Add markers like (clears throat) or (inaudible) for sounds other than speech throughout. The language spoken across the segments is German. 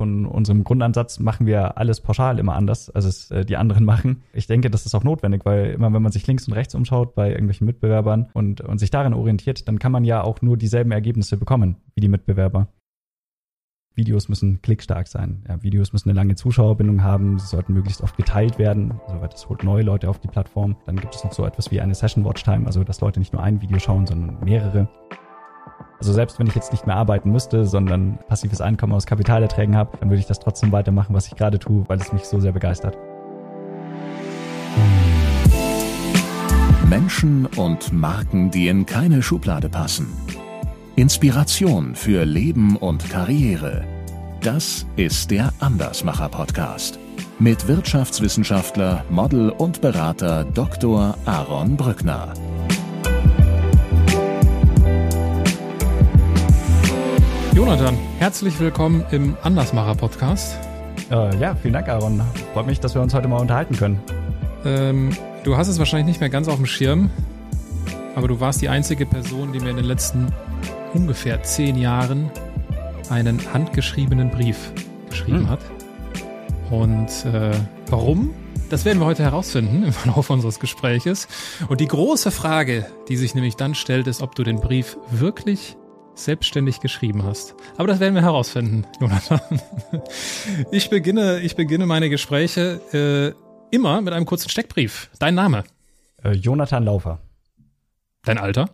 von unserem Grundansatz machen wir alles pauschal immer anders, als es äh, die anderen (laughs) machen. Ich denke, das ist auch notwendig, weil immer wenn man sich links und rechts umschaut bei irgendwelchen Mitbewerbern und, und sich daran orientiert, dann kann man ja auch nur dieselben Ergebnisse bekommen wie die Mitbewerber. Videos müssen klickstark sein. Ja, Videos müssen eine lange Zuschauerbindung haben. Sie sollten möglichst oft geteilt werden. Also das holt neue Leute auf die Plattform. Dann gibt es noch so etwas wie eine Session Watch Time, also dass Leute nicht nur ein Video schauen, sondern mehrere. Also selbst wenn ich jetzt nicht mehr arbeiten müsste, sondern passives Einkommen aus Kapitalerträgen habe, dann würde ich das trotzdem weitermachen, was ich gerade tue, weil es mich so sehr begeistert. Menschen und Marken, die in keine Schublade passen. Inspiration für Leben und Karriere. Das ist der Andersmacher Podcast mit Wirtschaftswissenschaftler, Model und Berater Dr. Aaron Brückner. Jonathan, herzlich willkommen im Andersmacher Podcast. Äh, ja, vielen Dank, Aaron. Freut mich, dass wir uns heute mal unterhalten können. Ähm, du hast es wahrscheinlich nicht mehr ganz auf dem Schirm, aber du warst die einzige Person, die mir in den letzten ungefähr zehn Jahren einen handgeschriebenen Brief geschrieben hm. hat. Und äh, warum? Das werden wir heute herausfinden (laughs) im Verlauf unseres Gespräches. Und die große Frage, die sich nämlich dann stellt, ist, ob du den Brief wirklich selbstständig geschrieben hast. Aber das werden wir herausfinden, Jonathan. Ich beginne, ich beginne meine Gespräche äh, immer mit einem kurzen Steckbrief. Dein Name? Äh, Jonathan Laufer. Dein Alter?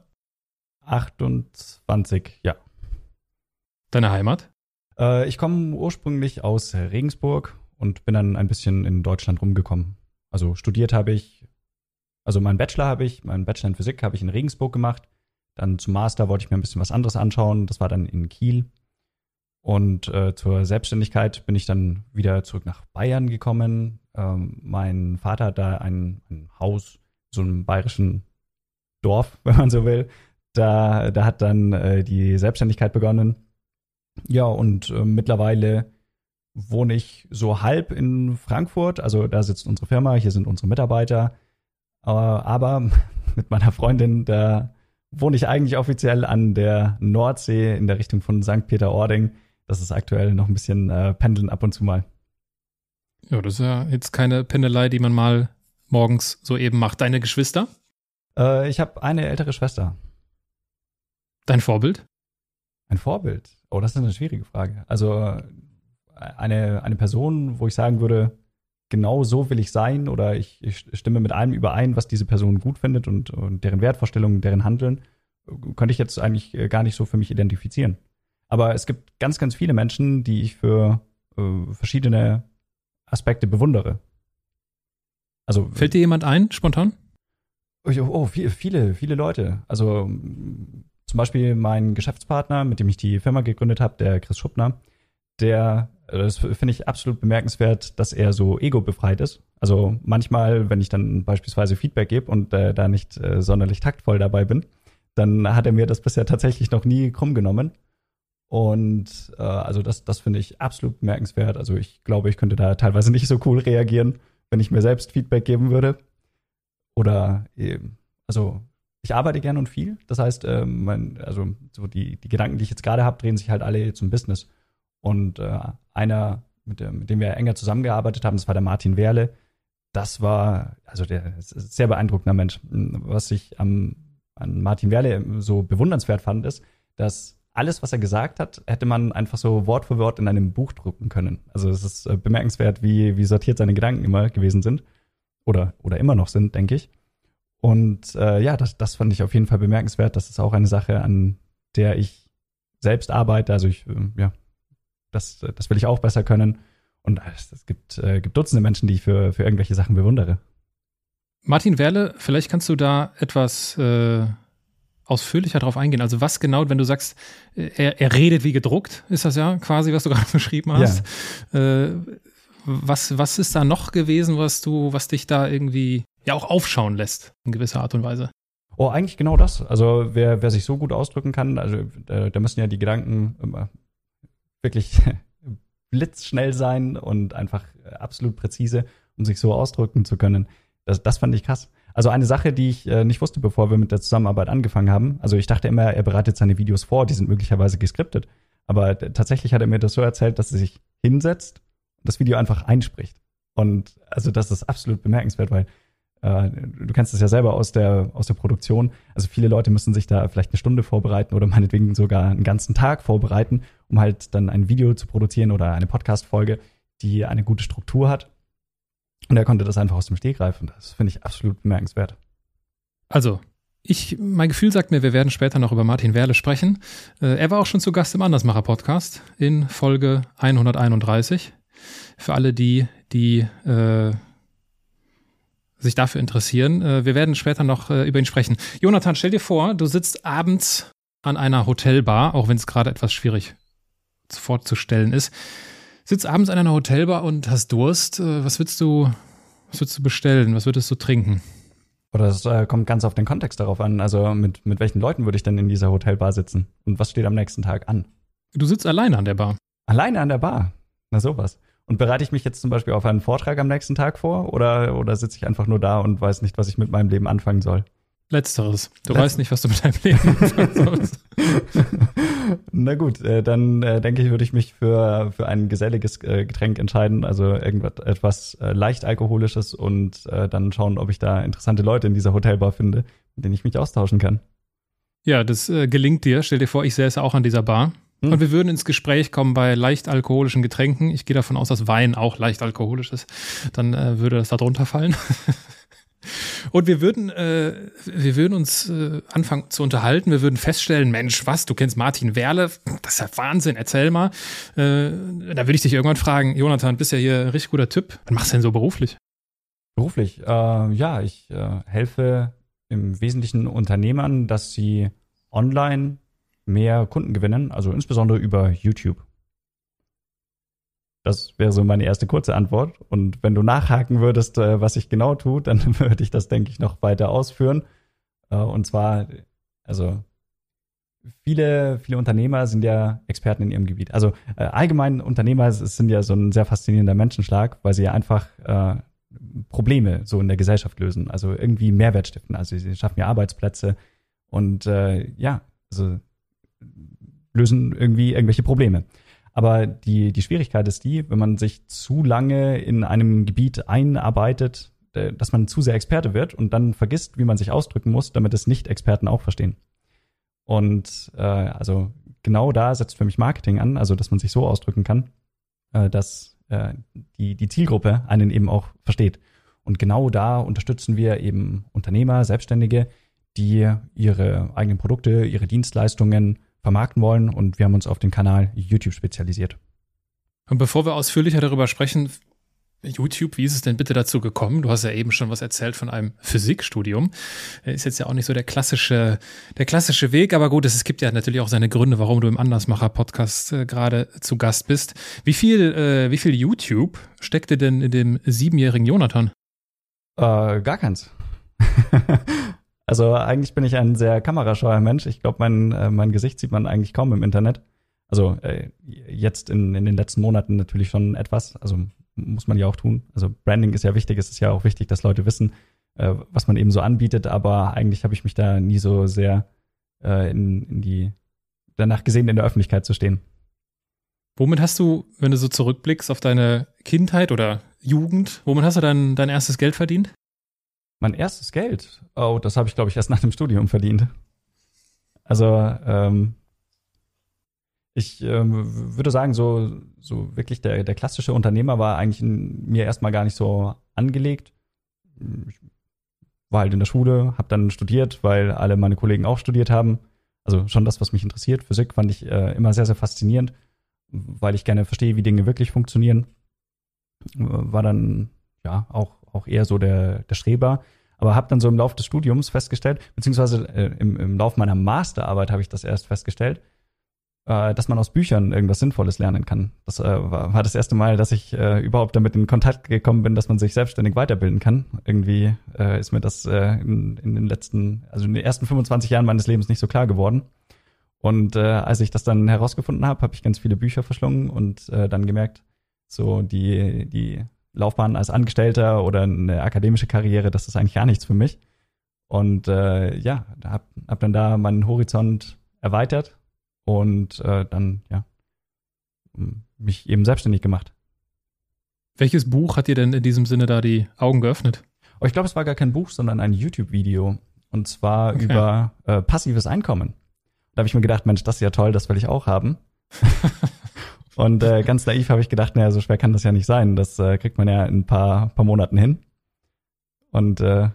28, ja. Deine Heimat? Äh, ich komme ursprünglich aus Regensburg und bin dann ein bisschen in Deutschland rumgekommen. Also studiert habe ich, also meinen Bachelor habe ich, meinen Bachelor in Physik habe ich in Regensburg gemacht. Dann zum Master wollte ich mir ein bisschen was anderes anschauen. Das war dann in Kiel. Und äh, zur Selbstständigkeit bin ich dann wieder zurück nach Bayern gekommen. Ähm, mein Vater hat da ein, ein Haus, so einem bayerischen Dorf, (laughs) wenn man so will. Da, da hat dann äh, die Selbstständigkeit begonnen. Ja, und äh, mittlerweile wohne ich so halb in Frankfurt. Also da sitzt unsere Firma, hier sind unsere Mitarbeiter. Äh, aber (laughs) mit meiner Freundin, da wohne ich eigentlich offiziell an der Nordsee in der Richtung von St. Peter-Ording. Das ist aktuell noch ein bisschen äh, pendeln ab und zu mal. Ja, das ist ja jetzt keine Pendelei, die man mal morgens so eben macht. Deine Geschwister? Äh, ich habe eine ältere Schwester. Dein Vorbild? Ein Vorbild? Oh, das ist eine schwierige Frage. Also eine, eine Person, wo ich sagen würde, genau so will ich sein oder ich, ich stimme mit allem überein, was diese Person gut findet und, und deren Wertvorstellungen, deren Handeln, könnte ich jetzt eigentlich äh, gar nicht so für mich identifizieren. Aber es gibt ganz, ganz viele Menschen, die ich für äh, verschiedene Aspekte bewundere. Also fällt dir jemand ein, spontan? Oh, oh viele, viele Leute. Also zum Beispiel mein Geschäftspartner, mit dem ich die Firma gegründet habe, der Chris Schuppner, der, das finde ich absolut bemerkenswert, dass er so ego-befreit ist. Also manchmal, wenn ich dann beispielsweise Feedback gebe und äh, da nicht äh, sonderlich taktvoll dabei bin, dann hat er mir das bisher tatsächlich noch nie krumm genommen. Und äh, also das, das finde ich absolut bemerkenswert. Also ich glaube, ich könnte da teilweise nicht so cool reagieren, wenn ich mir selbst Feedback geben würde. Oder eben, also ich arbeite gern und viel. Das heißt, ähm, mein, also so die, die Gedanken, die ich jetzt gerade habe, drehen sich halt alle zum Business. Und äh, einer, mit, dem, mit dem wir enger zusammengearbeitet haben, das war der Martin Werle. Das war, also der sehr beeindruckender Mensch. Was ich am, an Martin Werle so bewundernswert fand, ist, dass alles, was er gesagt hat, hätte man einfach so Wort für Wort in einem Buch drucken können. Also es ist äh, bemerkenswert, wie, wie sortiert seine Gedanken immer gewesen sind. Oder, oder immer noch sind, denke ich. Und äh, ja, das, das fand ich auf jeden Fall bemerkenswert. Das ist auch eine Sache, an der ich selbst arbeite. Also ich, äh, ja, das, das will ich auch besser können. Und es gibt, äh, gibt Dutzende Menschen, die ich für, für irgendwelche Sachen bewundere. Martin Werle, vielleicht kannst du da etwas äh, ausführlicher drauf eingehen. Also was genau, wenn du sagst, äh, er, er redet wie gedruckt, ist das ja quasi, was du (laughs) gerade beschrieben hast. Ja. Äh, was, was ist da noch gewesen, was du, was dich da irgendwie ja auch aufschauen lässt, in gewisser Art und Weise. Oh, eigentlich genau das. Also wer, wer sich so gut ausdrücken kann, also da, da müssen ja die Gedanken immer wirklich (laughs) blitzschnell sein und einfach absolut präzise, um sich so ausdrücken zu können. Das, das fand ich krass. Also eine Sache, die ich äh, nicht wusste, bevor wir mit der Zusammenarbeit angefangen haben. Also ich dachte immer, er bereitet seine Videos vor, die sind möglicherweise geskriptet. Aber tatsächlich hat er mir das so erzählt, dass er sich hinsetzt und das Video einfach einspricht. Und also das ist absolut bemerkenswert, weil äh, du kennst es ja selber aus der, aus der Produktion. Also viele Leute müssen sich da vielleicht eine Stunde vorbereiten oder (laughs) meinetwegen sogar einen ganzen Tag vorbereiten, um halt dann ein Video zu produzieren oder eine Podcast-Folge, die eine gute Struktur hat. Und er konnte das einfach aus dem Stegreif und das finde ich absolut bemerkenswert. Also, ich, mein Gefühl sagt mir, wir werden später noch über Martin Werle sprechen. Äh, er war auch schon zu Gast im Andersmacher Podcast in Folge 131. Für alle die, die äh, sich dafür interessieren. Äh, wir werden später noch äh, über ihn sprechen. Jonathan, stell dir vor, du sitzt abends an einer Hotelbar, auch wenn es gerade etwas schwierig vorzustellen ist. Sitzt abends an einer Hotelbar und hast Durst. Äh, was würdest du, was würdest du bestellen? Was würdest du trinken? Oder es äh, kommt ganz auf den Kontext darauf an. Also mit, mit welchen Leuten würde ich denn in dieser Hotelbar sitzen? Und was steht am nächsten Tag an? Du sitzt alleine an der Bar. Alleine an der Bar? Na sowas. Und bereite ich mich jetzt zum Beispiel auf einen Vortrag am nächsten Tag vor oder, oder sitze ich einfach nur da und weiß nicht, was ich mit meinem Leben anfangen soll? Letzteres. Du Letz weißt nicht, was du mit deinem Leben anfangen sollst. (laughs) Na gut, äh, dann äh, denke ich, würde ich mich für, für ein geselliges äh, Getränk entscheiden, also irgendwas etwas äh, leicht alkoholisches und äh, dann schauen, ob ich da interessante Leute in dieser Hotelbar finde, mit denen ich mich austauschen kann. Ja, das äh, gelingt dir. Stell dir vor, ich säße auch an dieser Bar. Hm. Und wir würden ins Gespräch kommen bei leicht alkoholischen Getränken. Ich gehe davon aus, dass Wein auch leicht alkoholisch ist. Dann äh, würde das da drunter fallen. (laughs) Und wir würden, äh, wir würden uns äh, anfangen zu unterhalten. Wir würden feststellen, Mensch, was, du kennst Martin Werle? Das ist ja Wahnsinn, erzähl mal. Äh, da würde ich dich irgendwann fragen, Jonathan, bist ja hier ein richtig guter Typ. Was machst du denn so beruflich? Beruflich? Äh, ja, ich äh, helfe im Wesentlichen Unternehmern, dass sie online mehr Kunden gewinnen, also insbesondere über YouTube. Das wäre so meine erste kurze Antwort. Und wenn du nachhaken würdest, äh, was ich genau tue, dann (laughs) würde ich das, denke ich, noch weiter ausführen. Äh, und zwar, also viele, viele Unternehmer sind ja Experten in ihrem Gebiet. Also äh, allgemein Unternehmer sind ja so ein sehr faszinierender Menschenschlag, weil sie ja einfach Probleme so in der Gesellschaft lösen, also irgendwie Mehrwert stiften. Also sie schaffen ja Arbeitsplätze und ja, also lösen irgendwie irgendwelche Probleme. Aber die, die Schwierigkeit ist die, wenn man sich zu lange in einem Gebiet einarbeitet, äh, dass man zu sehr Experte wird und dann vergisst, wie man sich ausdrücken muss, damit es Nicht-Experten auch verstehen. Und äh, also genau da setzt für mich Marketing an, also dass man sich so ausdrücken kann, äh, dass äh, die, die Zielgruppe einen eben auch versteht. Und genau da unterstützen wir eben Unternehmer, Selbstständige, die ihre eigenen Produkte, ihre Dienstleistungen vermarkten wollen und wir haben uns auf den Kanal YouTube spezialisiert. Und bevor wir ausführlicher darüber sprechen, YouTube, wie ist es denn bitte dazu gekommen? Du hast ja eben schon was erzählt von einem Physikstudium. Ist jetzt ja auch nicht so der klassische, der klassische Weg, aber gut, es gibt ja natürlich auch seine Gründe, warum du im Andersmacher-Podcast äh, gerade zu Gast bist. Wie viel, äh, wie viel YouTube steckte denn in dem siebenjährigen Jonathan? Äh, gar keins. (laughs) Also eigentlich bin ich ein sehr kamerascheuer Mensch. Ich glaube, mein, äh, mein Gesicht sieht man eigentlich kaum im Internet. Also äh, jetzt in, in den letzten Monaten natürlich schon etwas. Also muss man ja auch tun. Also Branding ist ja wichtig. Es ist ja auch wichtig, dass Leute wissen, äh, was man eben so anbietet. Aber eigentlich habe ich mich da nie so sehr äh, in, in die danach gesehen, in der Öffentlichkeit zu stehen. Womit hast du, wenn du so zurückblickst auf deine Kindheit oder Jugend, womit hast du dein, dein erstes Geld verdient? Mein erstes Geld, oh, das habe ich, glaube ich, erst nach dem Studium verdient. Also, ähm, ich ähm, würde sagen, so, so wirklich der, der klassische Unternehmer war eigentlich in mir erstmal gar nicht so angelegt. Ich war halt in der Schule, habe dann studiert, weil alle meine Kollegen auch studiert haben. Also schon das, was mich interessiert. Physik fand ich äh, immer sehr, sehr faszinierend, weil ich gerne verstehe, wie Dinge wirklich funktionieren. War dann ja auch auch eher so der, der Streber. Aber habe dann so im Laufe des Studiums festgestellt, beziehungsweise äh, im, im Lauf meiner Masterarbeit habe ich das erst festgestellt, äh, dass man aus Büchern irgendwas Sinnvolles lernen kann. Das äh, war, war das erste Mal, dass ich äh, überhaupt damit in Kontakt gekommen bin, dass man sich selbstständig weiterbilden kann. Irgendwie äh, ist mir das äh, in, in den letzten, also in den ersten 25 Jahren meines Lebens nicht so klar geworden. Und äh, als ich das dann herausgefunden habe, habe ich ganz viele Bücher verschlungen und äh, dann gemerkt, so die, die Laufbahn als Angestellter oder eine akademische Karriere, das ist eigentlich gar nichts für mich. Und äh, ja, hab, hab dann da meinen Horizont erweitert und äh, dann, ja, mich eben selbstständig gemacht. Welches Buch hat dir denn in diesem Sinne da die Augen geöffnet? Oh, ich glaube, es war gar kein Buch, sondern ein YouTube-Video. Und zwar okay. über äh, passives Einkommen. Da habe ich mir gedacht, Mensch, das ist ja toll, das will ich auch haben. (laughs) und äh, ganz naiv habe ich gedacht, naja, so schwer kann das ja nicht sein. Das äh, kriegt man ja in ein paar, paar Monaten hin. Und äh,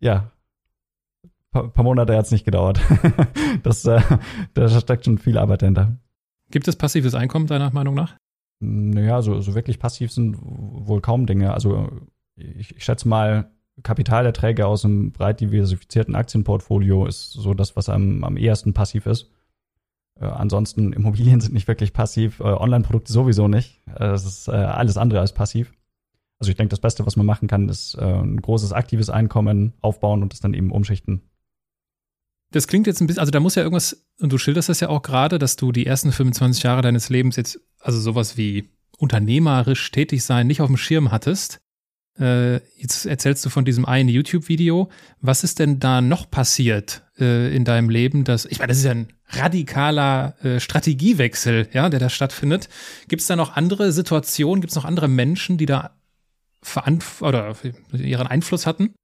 ja, paar, paar Monate hat es nicht gedauert. (laughs) das, äh, da steckt schon viel Arbeit dahinter. Gibt es passives Einkommen deiner Meinung nach? Naja, so, so wirklich passiv sind wohl kaum Dinge. Also ich, ich schätze mal, Kapitalerträge aus einem breit diversifizierten Aktienportfolio ist so das, was am, am ehesten passiv ist. Äh, ansonsten Immobilien sind nicht wirklich passiv, äh, Online-Produkte sowieso nicht. Äh, das ist äh, alles andere als passiv. Also ich denke, das Beste, was man machen kann, ist äh, ein großes aktives Einkommen aufbauen und das dann eben umschichten. Das klingt jetzt ein bisschen, also da muss ja irgendwas, und du schilderst das ja auch gerade, dass du die ersten 25 Jahre deines Lebens jetzt, also sowas wie unternehmerisch tätig sein, nicht auf dem Schirm hattest. Äh, jetzt erzählst du von diesem einen YouTube-Video. Was ist denn da noch passiert äh, in deinem Leben? Dass, ich meine, das ist ja ein radikaler äh, Strategiewechsel, ja, der da stattfindet. Gibt es da noch andere Situationen? Gibt es noch andere Menschen, die da verantw oder ihren Einfluss hatten?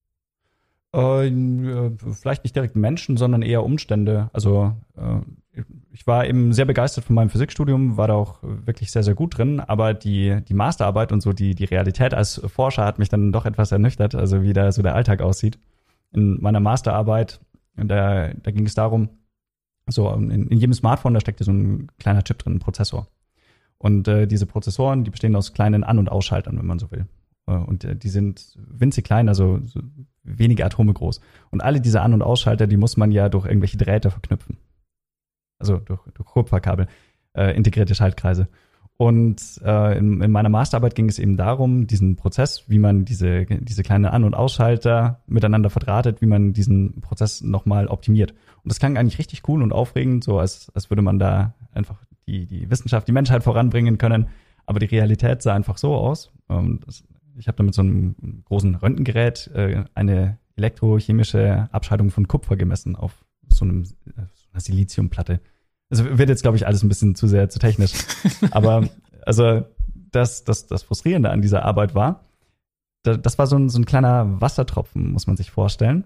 Äh, vielleicht nicht direkt Menschen, sondern eher Umstände. Also äh, ich war eben sehr begeistert von meinem Physikstudium, war da auch wirklich sehr, sehr gut drin, aber die, die Masterarbeit und so die, die Realität als Forscher hat mich dann doch etwas ernüchtert, also wie da so der Alltag aussieht. In meiner Masterarbeit, da, da ging es darum, so in, in jedem Smartphone, da steckte so ein kleiner Chip drin, ein Prozessor. Und äh, diese Prozessoren, die bestehen aus kleinen An- und Ausschaltern, wenn man so will. Äh, und äh, die sind winzig klein, also so wenige Atome groß. Und alle diese An- und Ausschalter, die muss man ja durch irgendwelche Drähte verknüpfen also durch, durch Kupferkabel, äh, integrierte Schaltkreise. Und äh, in, in meiner Masterarbeit ging es eben darum, diesen Prozess, wie man diese, diese kleinen An- und Ausschalter miteinander verdrahtet, wie man diesen Prozess nochmal optimiert. Und das klang eigentlich richtig cool und aufregend, so als, als würde man da einfach die, die Wissenschaft, die Menschheit voranbringen können. Aber die Realität sah einfach so aus. Ähm, das, ich habe da mit so einem großen Röntgengerät äh, eine elektrochemische Abscheidung von Kupfer gemessen auf so, einem, so einer Siliziumplatte. Also wird jetzt, glaube ich, alles ein bisschen zu sehr zu technisch. (laughs) Aber also das, das, das Frustrierende an dieser Arbeit war, das war so ein, so ein kleiner Wassertropfen, muss man sich vorstellen,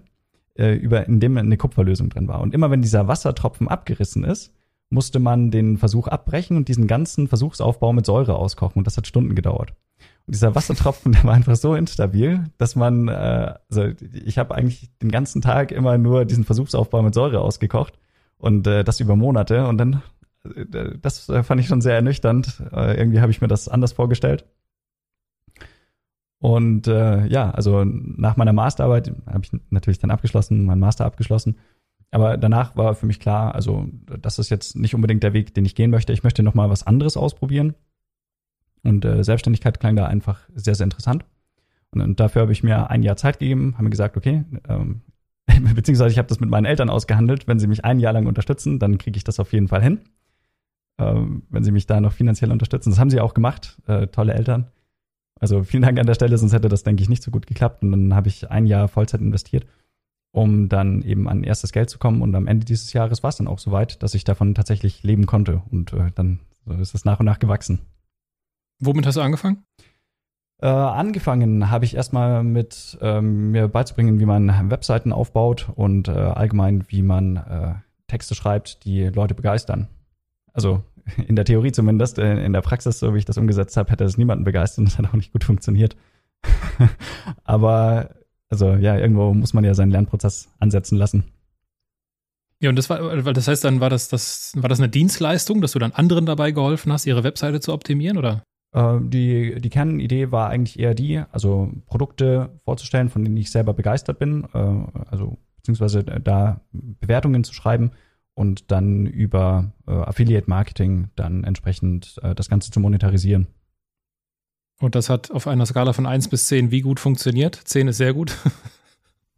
äh, über, in dem eine Kupferlösung drin war. Und immer wenn dieser Wassertropfen abgerissen ist, musste man den Versuch abbrechen und diesen ganzen Versuchsaufbau mit Säure auskochen. Und das hat Stunden gedauert. Und dieser Wassertropfen, (laughs) der war einfach so instabil, dass man, äh, also ich habe eigentlich den ganzen Tag immer nur diesen Versuchsaufbau mit Säure ausgekocht und äh, das über Monate. Und dann, äh, das äh, fand ich schon sehr ernüchternd. Äh, irgendwie habe ich mir das anders vorgestellt. Und äh, ja, also nach meiner Masterarbeit habe ich natürlich dann abgeschlossen, meinen Master abgeschlossen. Aber danach war für mich klar, also das ist jetzt nicht unbedingt der Weg, den ich gehen möchte. Ich möchte noch mal was anderes ausprobieren. Und äh, Selbstständigkeit klang da einfach sehr, sehr interessant. Und, und dafür habe ich mir ein Jahr Zeit gegeben, habe mir gesagt, okay, ähm, (laughs) beziehungsweise ich habe das mit meinen Eltern ausgehandelt. Wenn sie mich ein Jahr lang unterstützen, dann kriege ich das auf jeden Fall hin. Ähm, wenn sie mich da noch finanziell unterstützen. Das haben sie auch gemacht. Äh, tolle Eltern. Also vielen Dank an der Stelle, sonst hätte das, denke ich, nicht so gut geklappt. Und dann habe ich ein Jahr Vollzeit investiert, um dann eben an erstes Geld zu kommen. Und am Ende dieses Jahres war es dann auch so weit, dass ich davon tatsächlich leben konnte. Und äh, dann ist es nach und nach gewachsen. Womit hast du angefangen? Äh, angefangen habe ich erstmal mit ähm, mir beizubringen, wie man Webseiten aufbaut und äh, allgemein, wie man äh, Texte schreibt, die Leute begeistern. Also (laughs) in der Theorie zumindest, äh, in der Praxis, so wie ich das umgesetzt habe, hätte es niemanden begeistert und das hat auch nicht gut funktioniert. (laughs) Aber also ja, irgendwo muss man ja seinen Lernprozess ansetzen lassen. Ja, und das war, das heißt, dann war das, das, war das eine Dienstleistung, dass du dann anderen dabei geholfen hast, ihre Webseite zu optimieren, oder? Äh, die, die Kernidee war eigentlich eher die, also Produkte vorzustellen, von denen ich selber begeistert bin, äh, also beziehungsweise da Bewertungen zu schreiben und dann über äh, Affiliate Marketing dann entsprechend das Ganze zu monetarisieren. Und das hat auf einer Skala von 1 bis 10 wie gut funktioniert? 10 ist sehr gut.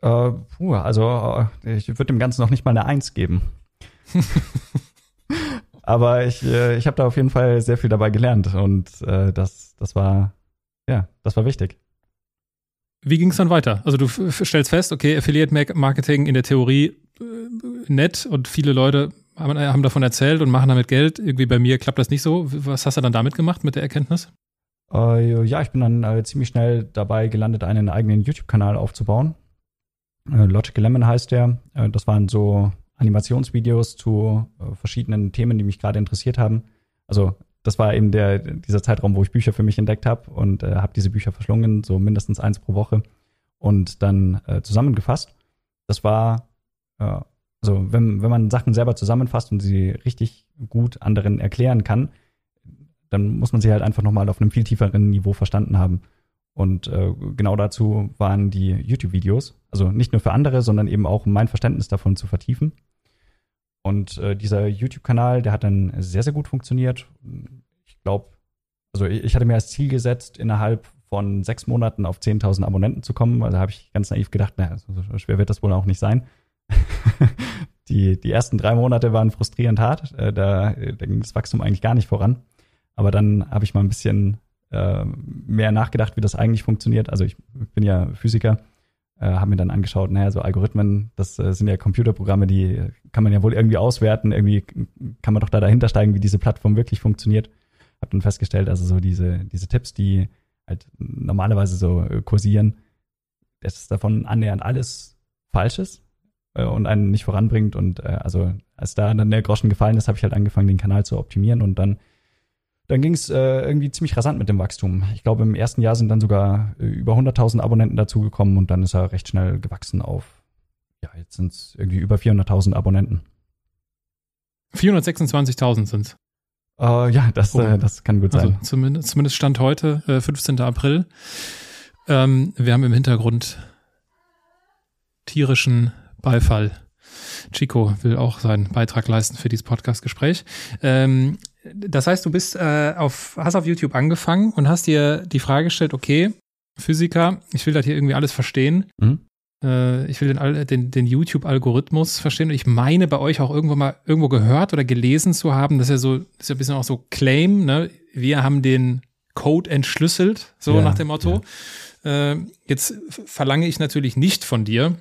äh, puh, also ich würde dem Ganzen noch nicht mal eine 1 geben. (laughs) Aber ich, äh, ich habe da auf jeden Fall sehr viel dabei gelernt und äh, das, das war, ja, das war wichtig. Wie ging es dann weiter? Also du stellst fest, okay, Affiliate Marketing in der Theorie äh, nett und viele Leute haben davon erzählt und machen damit Geld. Irgendwie bei mir klappt das nicht so. Was hast du dann damit gemacht mit der Erkenntnis? Äh, ja, ich bin dann äh, ziemlich schnell dabei gelandet, einen eigenen YouTube-Kanal aufzubauen. Äh, Logical Lemon heißt der. Äh, das waren so Animationsvideos zu äh, verschiedenen Themen, die mich gerade interessiert haben. Also das war eben der, dieser Zeitraum, wo ich Bücher für mich entdeckt habe und äh, habe diese Bücher verschlungen, so mindestens eins pro Woche und dann äh, zusammengefasst. Das war, äh, also wenn, wenn man Sachen selber zusammenfasst und sie richtig gut anderen erklären kann, dann muss man sie halt einfach nochmal auf einem viel tieferen Niveau verstanden haben. Und äh, genau dazu waren die YouTube-Videos. Also nicht nur für andere, sondern eben auch, um mein Verständnis davon zu vertiefen. Und äh, dieser YouTube-Kanal, der hat dann sehr, sehr gut funktioniert. Ich glaube, also ich hatte mir als Ziel gesetzt, innerhalb von sechs Monaten auf 10.000 Abonnenten zu kommen. Also habe ich ganz naiv gedacht, naja, so schwer wird das wohl auch nicht sein. (laughs) die, die ersten drei Monate waren frustrierend hart. Äh, da, da ging das Wachstum eigentlich gar nicht voran. Aber dann habe ich mal ein bisschen äh, mehr nachgedacht, wie das eigentlich funktioniert. Also ich bin ja Physiker, äh, habe mir dann angeschaut, naja, so Algorithmen, das äh, sind ja Computerprogramme, die kann man ja wohl irgendwie auswerten. Irgendwie kann man doch da dahinter steigen, wie diese Plattform wirklich funktioniert. Habe dann festgestellt, also so diese, diese Tipps, die halt normalerweise so äh, kursieren, dass ist davon annähernd alles Falsches äh, und einen nicht voranbringt. Und äh, also als da dann der Groschen gefallen ist, habe ich halt angefangen, den Kanal zu optimieren und dann dann ging es äh, irgendwie ziemlich rasant mit dem Wachstum. Ich glaube, im ersten Jahr sind dann sogar äh, über 100.000 Abonnenten dazugekommen und dann ist er recht schnell gewachsen auf, ja, jetzt sind es irgendwie über 400.000 Abonnenten. 426.000 sind es. Uh, ja, das, oh. äh, das kann gut sein. Also zumindest, zumindest Stand heute, äh, 15. April. Ähm, wir haben im Hintergrund tierischen Beifall. Chico will auch seinen Beitrag leisten für dieses Podcast-Gespräch. Ähm, das heißt, du bist äh, auf, hast auf YouTube angefangen und hast dir die Frage gestellt, okay, Physiker, ich will das hier irgendwie alles verstehen. Mhm. Äh, ich will den, den, den YouTube-Algorithmus verstehen. Und ich meine, bei euch auch irgendwo mal irgendwo gehört oder gelesen zu haben, dass er so, das ist ja ein bisschen auch so Claim, ne? Wir haben den Code entschlüsselt, so ja, nach dem Motto. Ja. Äh, jetzt verlange ich natürlich nicht von dir,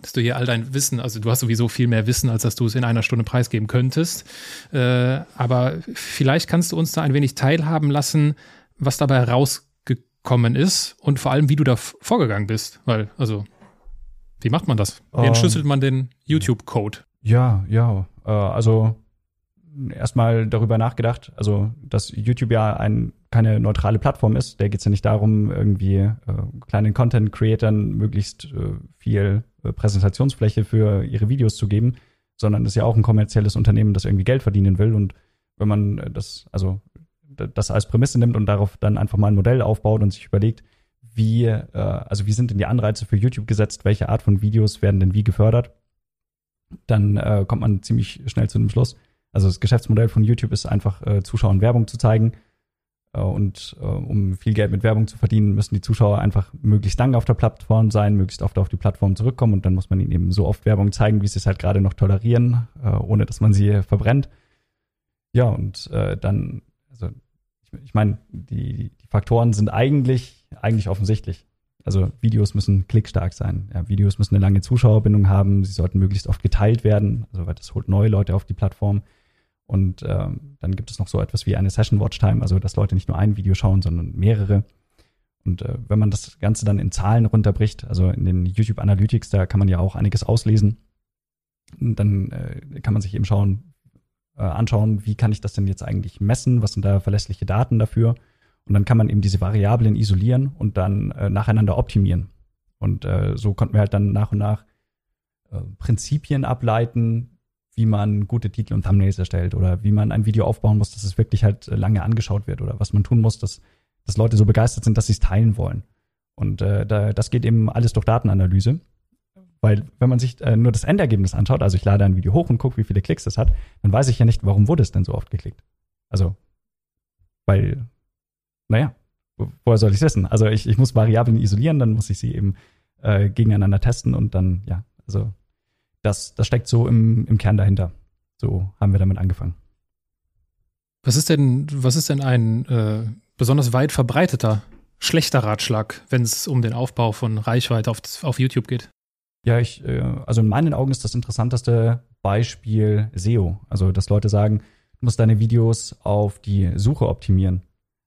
dass du hier all dein Wissen, also du hast sowieso viel mehr Wissen, als dass du es in einer Stunde preisgeben könntest. Äh, aber vielleicht kannst du uns da ein wenig teilhaben lassen, was dabei rausgekommen ist und vor allem, wie du da vorgegangen bist. Weil, also, wie macht man das? Wie entschlüsselt man den YouTube-Code? Ja, ja. Äh, also erstmal darüber nachgedacht, also dass YouTube ja ein, keine neutrale Plattform ist. Da geht es ja nicht darum, irgendwie äh, kleinen Content-Creatern möglichst äh, viel äh, Präsentationsfläche für ihre Videos zu geben, sondern ist ja auch ein kommerzielles Unternehmen, das irgendwie Geld verdienen will. Und wenn man äh, das, also das als Prämisse nimmt und darauf dann einfach mal ein Modell aufbaut und sich überlegt, wie, äh, also wie sind denn die Anreize für YouTube gesetzt, welche Art von Videos werden denn wie gefördert, dann äh, kommt man ziemlich schnell zu einem Schluss. Also das Geschäftsmodell von YouTube ist einfach, äh, Zuschauern Werbung zu zeigen und äh, um viel Geld mit Werbung zu verdienen, müssen die Zuschauer einfach möglichst lange auf der Plattform sein, möglichst oft auf die Plattform zurückkommen und dann muss man ihnen eben so oft Werbung zeigen, wie sie es halt gerade noch tolerieren, äh, ohne dass man sie verbrennt. Ja, und äh, dann, also ich, ich meine, die, die Faktoren sind eigentlich, eigentlich offensichtlich. Also Videos müssen klickstark sein. Ja, Videos müssen eine lange Zuschauerbindung haben. Sie sollten möglichst oft geteilt werden, also weil das holt neue Leute auf die Plattform. Und ähm, dann gibt es noch so etwas wie eine Session Watch Time, also dass Leute nicht nur ein Video schauen, sondern mehrere. Und äh, wenn man das Ganze dann in Zahlen runterbricht, also in den YouTube Analytics, da kann man ja auch einiges auslesen. Dann äh, kann man sich eben schauen, äh, anschauen, wie kann ich das denn jetzt eigentlich messen? Was sind da verlässliche Daten dafür? Und dann kann man eben diese Variablen isolieren und dann äh, nacheinander optimieren. Und äh, so konnten wir halt dann nach und nach äh, Prinzipien ableiten, wie man gute Titel und Thumbnails erstellt oder wie man ein Video aufbauen muss, dass es wirklich halt äh, lange angeschaut wird oder was man tun muss, dass, dass Leute so begeistert sind, dass sie es teilen wollen. Und äh, da, das geht eben alles durch Datenanalyse. Weil wenn man sich äh, nur das Endergebnis anschaut, also ich lade ein Video hoch und gucke, wie viele Klicks das hat, dann weiß ich ja nicht, warum wurde es denn so oft geklickt. Also, weil, naja, woher soll ich es wissen? Also ich, ich muss Variablen isolieren, dann muss ich sie eben äh, gegeneinander testen und dann, ja, also das, das steckt so im, im Kern dahinter. So haben wir damit angefangen. Was ist denn, was ist denn ein äh, besonders weit verbreiteter, schlechter Ratschlag, wenn es um den Aufbau von Reichweite auf, auf YouTube geht? Ja, ich, äh, also in meinen Augen ist das interessanteste Beispiel SEO. Also, dass Leute sagen, du musst deine Videos auf die Suche optimieren.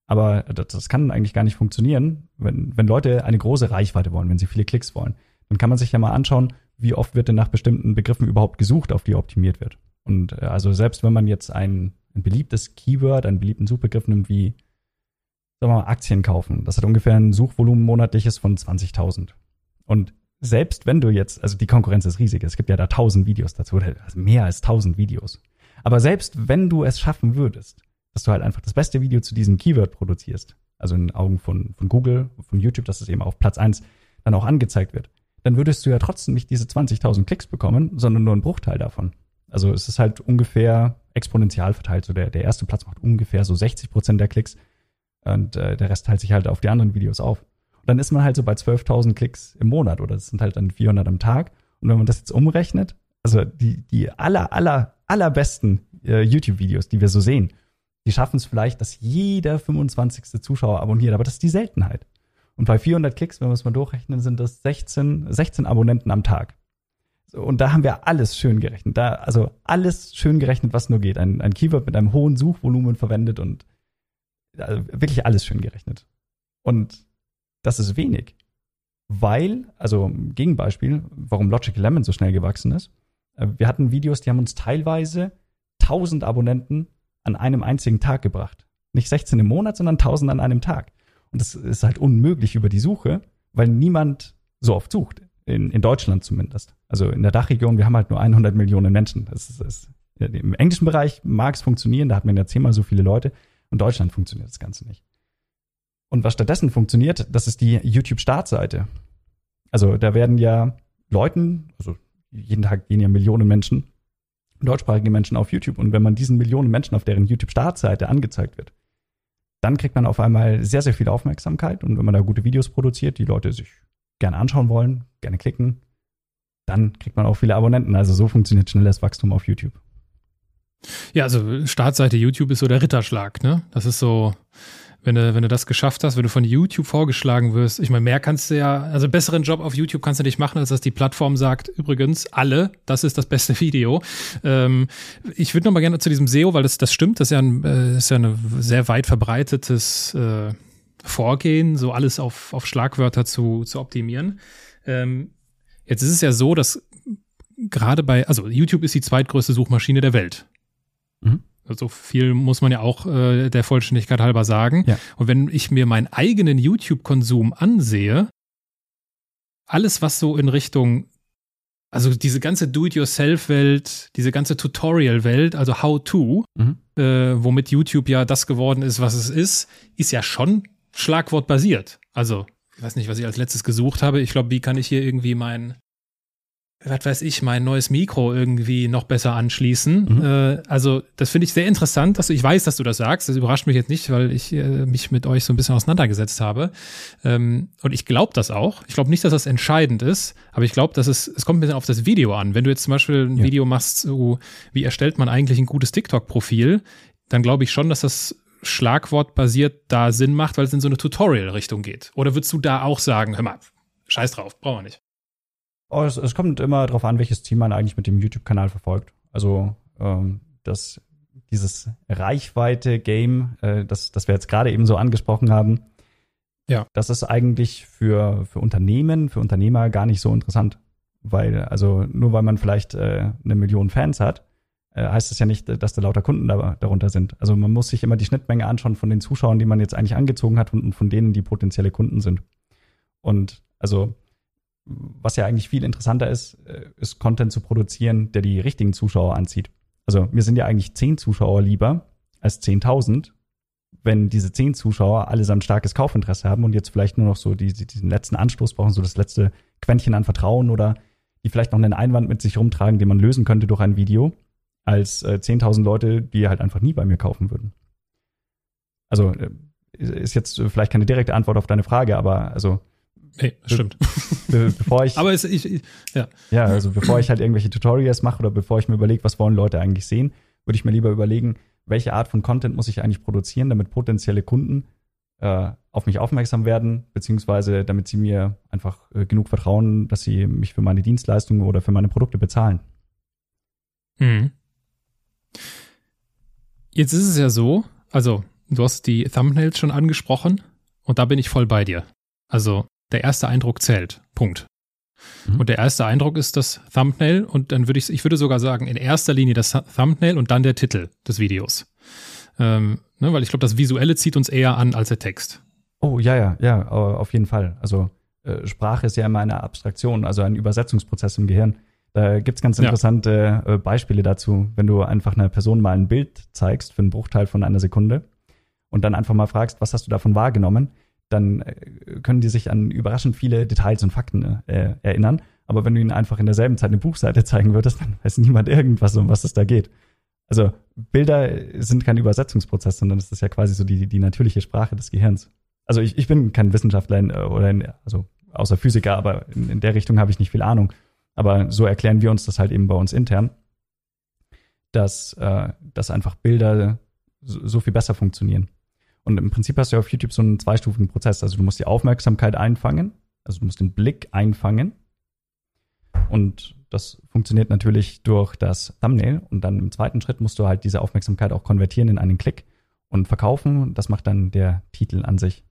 Aber das, das kann eigentlich gar nicht funktionieren, wenn, wenn Leute eine große Reichweite wollen, wenn sie viele Klicks wollen. Dann kann man sich ja mal anschauen, wie oft wird denn nach bestimmten Begriffen überhaupt gesucht, auf die optimiert wird. Und äh, also selbst wenn man jetzt ein, ein beliebtes Keyword, einen beliebten Suchbegriff nimmt wie sagen wir mal, Aktien kaufen, das hat ungefähr ein Suchvolumen monatliches von 20.000. Und selbst wenn du jetzt, also die Konkurrenz ist riesig, es gibt ja da 1000 Videos dazu, also mehr als 1000 Videos. Aber selbst wenn du es schaffen würdest, dass du halt einfach das beste Video zu diesem Keyword produzierst, also in Augen von, von Google, von YouTube, dass es eben auf Platz eins dann auch angezeigt wird, dann würdest du ja trotzdem nicht diese 20.000 Klicks bekommen, sondern nur einen Bruchteil davon. Also es ist halt ungefähr exponentiell verteilt. So der, der erste Platz macht ungefähr so 60 Prozent der Klicks und äh, der Rest teilt sich halt auf die anderen Videos auf. Und dann ist man halt so bei 12.000 Klicks im Monat oder das sind halt dann 400 am Tag. Und wenn man das jetzt umrechnet, also die, die aller, aller, allerbesten äh, YouTube-Videos, die wir so sehen, die schaffen es vielleicht, dass jeder 25. Zuschauer abonniert, aber das ist die Seltenheit. Und bei 400 Klicks, wenn wir es mal durchrechnen, sind das 16, 16 Abonnenten am Tag. Und da haben wir alles schön gerechnet. Da, also alles schön gerechnet, was nur geht. Ein, ein Keyword mit einem hohen Suchvolumen verwendet und also wirklich alles schön gerechnet. Und das ist wenig. Weil, also Gegenbeispiel, warum Logic Lemon so schnell gewachsen ist. Äh, wir hatten Videos, die haben uns teilweise 1000 Abonnenten an einem einzigen Tag gebracht. Nicht 16 im Monat, sondern 1000 an einem Tag. Und das ist halt unmöglich über die Suche, weil niemand so oft sucht. In, in Deutschland zumindest. Also in der Dachregion, wir haben halt nur 100 Millionen Menschen. Das ist, das Im englischen Bereich mag es funktionieren, da hat man ja zehnmal so viele Leute. In Deutschland funktioniert das Ganze nicht. Und was stattdessen funktioniert, das ist die YouTube-Startseite. Also da werden ja Leuten, also jeden Tag gehen ja Millionen Menschen, deutschsprachige Menschen auf YouTube. Und wenn man diesen Millionen Menschen auf deren YouTube-Startseite angezeigt wird, dann kriegt man auf einmal sehr, sehr viel Aufmerksamkeit. Und wenn man da gute Videos produziert, die Leute sich gerne anschauen wollen, gerne klicken, dann kriegt man auch viele Abonnenten. Also so funktioniert schnelles Wachstum auf YouTube. Ja, also Startseite YouTube ist so der Ritterschlag, ne? Das ist so, wenn du, wenn du das geschafft hast, wenn du von YouTube vorgeschlagen wirst, ich meine, mehr kannst du ja, also besseren Job auf YouTube kannst du nicht machen, als dass die Plattform sagt, übrigens, alle, das ist das beste Video. Ähm, ich würde noch mal gerne zu diesem SEO, weil das, das stimmt, das ist ja ein, äh, ist ja ein sehr weit verbreitetes äh, Vorgehen, so alles auf, auf Schlagwörter zu, zu optimieren. Ähm, jetzt ist es ja so, dass gerade bei, also YouTube ist die zweitgrößte Suchmaschine der Welt. Mhm. So viel muss man ja auch äh, der Vollständigkeit halber sagen. Ja. Und wenn ich mir meinen eigenen YouTube-Konsum ansehe, alles, was so in Richtung, also diese ganze Do-it-yourself-Welt, diese ganze Tutorial-Welt, also How-to, mhm. äh, womit YouTube ja das geworden ist, was es ist, ist ja schon schlagwortbasiert. Also, ich weiß nicht, was ich als letztes gesucht habe. Ich glaube, wie kann ich hier irgendwie mein was weiß ich, mein neues Mikro irgendwie noch besser anschließen. Mhm. Äh, also das finde ich sehr interessant, dass du, ich weiß, dass du das sagst. Das überrascht mich jetzt nicht, weil ich äh, mich mit euch so ein bisschen auseinandergesetzt habe. Ähm, und ich glaube das auch. Ich glaube nicht, dass das entscheidend ist, aber ich glaube, dass es, es kommt ein bisschen auf das Video an. Wenn du jetzt zum Beispiel ein ja. Video machst, so wie erstellt man eigentlich ein gutes TikTok-Profil, dann glaube ich schon, dass das schlagwortbasiert da Sinn macht, weil es in so eine Tutorial-Richtung geht. Oder würdest du da auch sagen, hör mal, scheiß drauf, brauchen wir nicht. Oh, es, es, kommt immer darauf an, welches Ziel man eigentlich mit dem YouTube-Kanal verfolgt. Also ähm, das, dieses Reichweite-Game, äh, das, das wir jetzt gerade eben so angesprochen haben, ja. das ist eigentlich für, für Unternehmen, für Unternehmer gar nicht so interessant. Weil, also nur weil man vielleicht äh, eine Million Fans hat, äh, heißt das ja nicht, dass da lauter Kunden da, darunter sind. Also man muss sich immer die Schnittmenge anschauen von den Zuschauern, die man jetzt eigentlich angezogen hat und von denen, die potenzielle Kunden sind. Und also was ja eigentlich viel interessanter ist, äh, ist Content zu produzieren, der die richtigen Zuschauer anzieht. Also mir sind ja eigentlich zehn Zuschauer lieber als 10.000, wenn diese zehn Zuschauer allesamt starkes Kaufinteresse haben und jetzt vielleicht nur noch so die, diesen letzten Anstoß brauchen, so das letzte Quäntchen an Vertrauen oder die vielleicht noch einen Einwand mit sich rumtragen, den man lösen könnte durch ein Video, als äh, 10.000 Leute, die halt einfach nie bei mir kaufen würden. Also äh, ist jetzt vielleicht keine direkte Antwort auf deine Frage, aber also Das stimmt. Be bevor ich, (laughs) Aber es, ich, ich, ja. Ja, also bevor ich halt irgendwelche Tutorials mache oder bevor ich mir überlege, was wollen Leute eigentlich sehen, würde ich mir lieber überlegen, welche Art von Content muss ich eigentlich produzieren, damit potenzielle Kunden äh, auf mich aufmerksam werden, beziehungsweise damit sie mir einfach äh, genug vertrauen, dass sie mich für meine Dienstleistungen oder für meine Produkte bezahlen. Mhm. Jetzt ist es ja so, also du hast die Thumbnails schon angesprochen und da bin ich voll bei dir. Also der erste Eindruck zählt. Punkt. Mhm. Und der erste Eindruck ist das Thumbnail und dann würde ich, ich würde sogar sagen, in erster Linie das Thumbnail und dann der Titel des Videos. Ähm, ne, weil ich glaube, das Visuelle zieht uns eher an als der Text. Oh, ja, ja, ja, auf jeden Fall. Also äh, Sprache ist ja immer eine Abstraktion, also ein Übersetzungsprozess im Gehirn. Da gibt's ganz interessante ja. äh, Beispiele dazu, wenn du einfach einer Person mal ein Bild zeigst für einen Bruchteil von einer Sekunde und dann einfach mal fragst, was hast du davon wahrgenommen, dann äh, können die sich an überraschend viele Details und Fakten äh, erinnern. Aber wenn du ihnen einfach in derselben Zeit eine Buchseite zeigen würdest, dann weiß niemand irgendwas, um was es da geht. Also Bilder sind kein Übersetzungsprozess, sondern es ist ja quasi so die, die natürliche Sprache des Gehirns. Also ich, ich bin kein Wissenschaftler in, oder in, also außer Physiker, aber in, in der Richtung habe ich nicht viel Ahnung. Aber so erklären wir uns das halt eben bei uns intern, dass, äh, dass einfach Bilder so, so viel besser funktionieren. Und im Prinzip hast du auf YouTube so einen zweistufigen Prozess. Also du musst die Aufmerksamkeit einfangen, also du musst den Blick einfangen. Und das funktioniert natürlich durch das Thumbnail. Und dann im zweiten Schritt musst du halt diese Aufmerksamkeit auch konvertieren in einen Klick und verkaufen. Das macht dann der Titel an sich.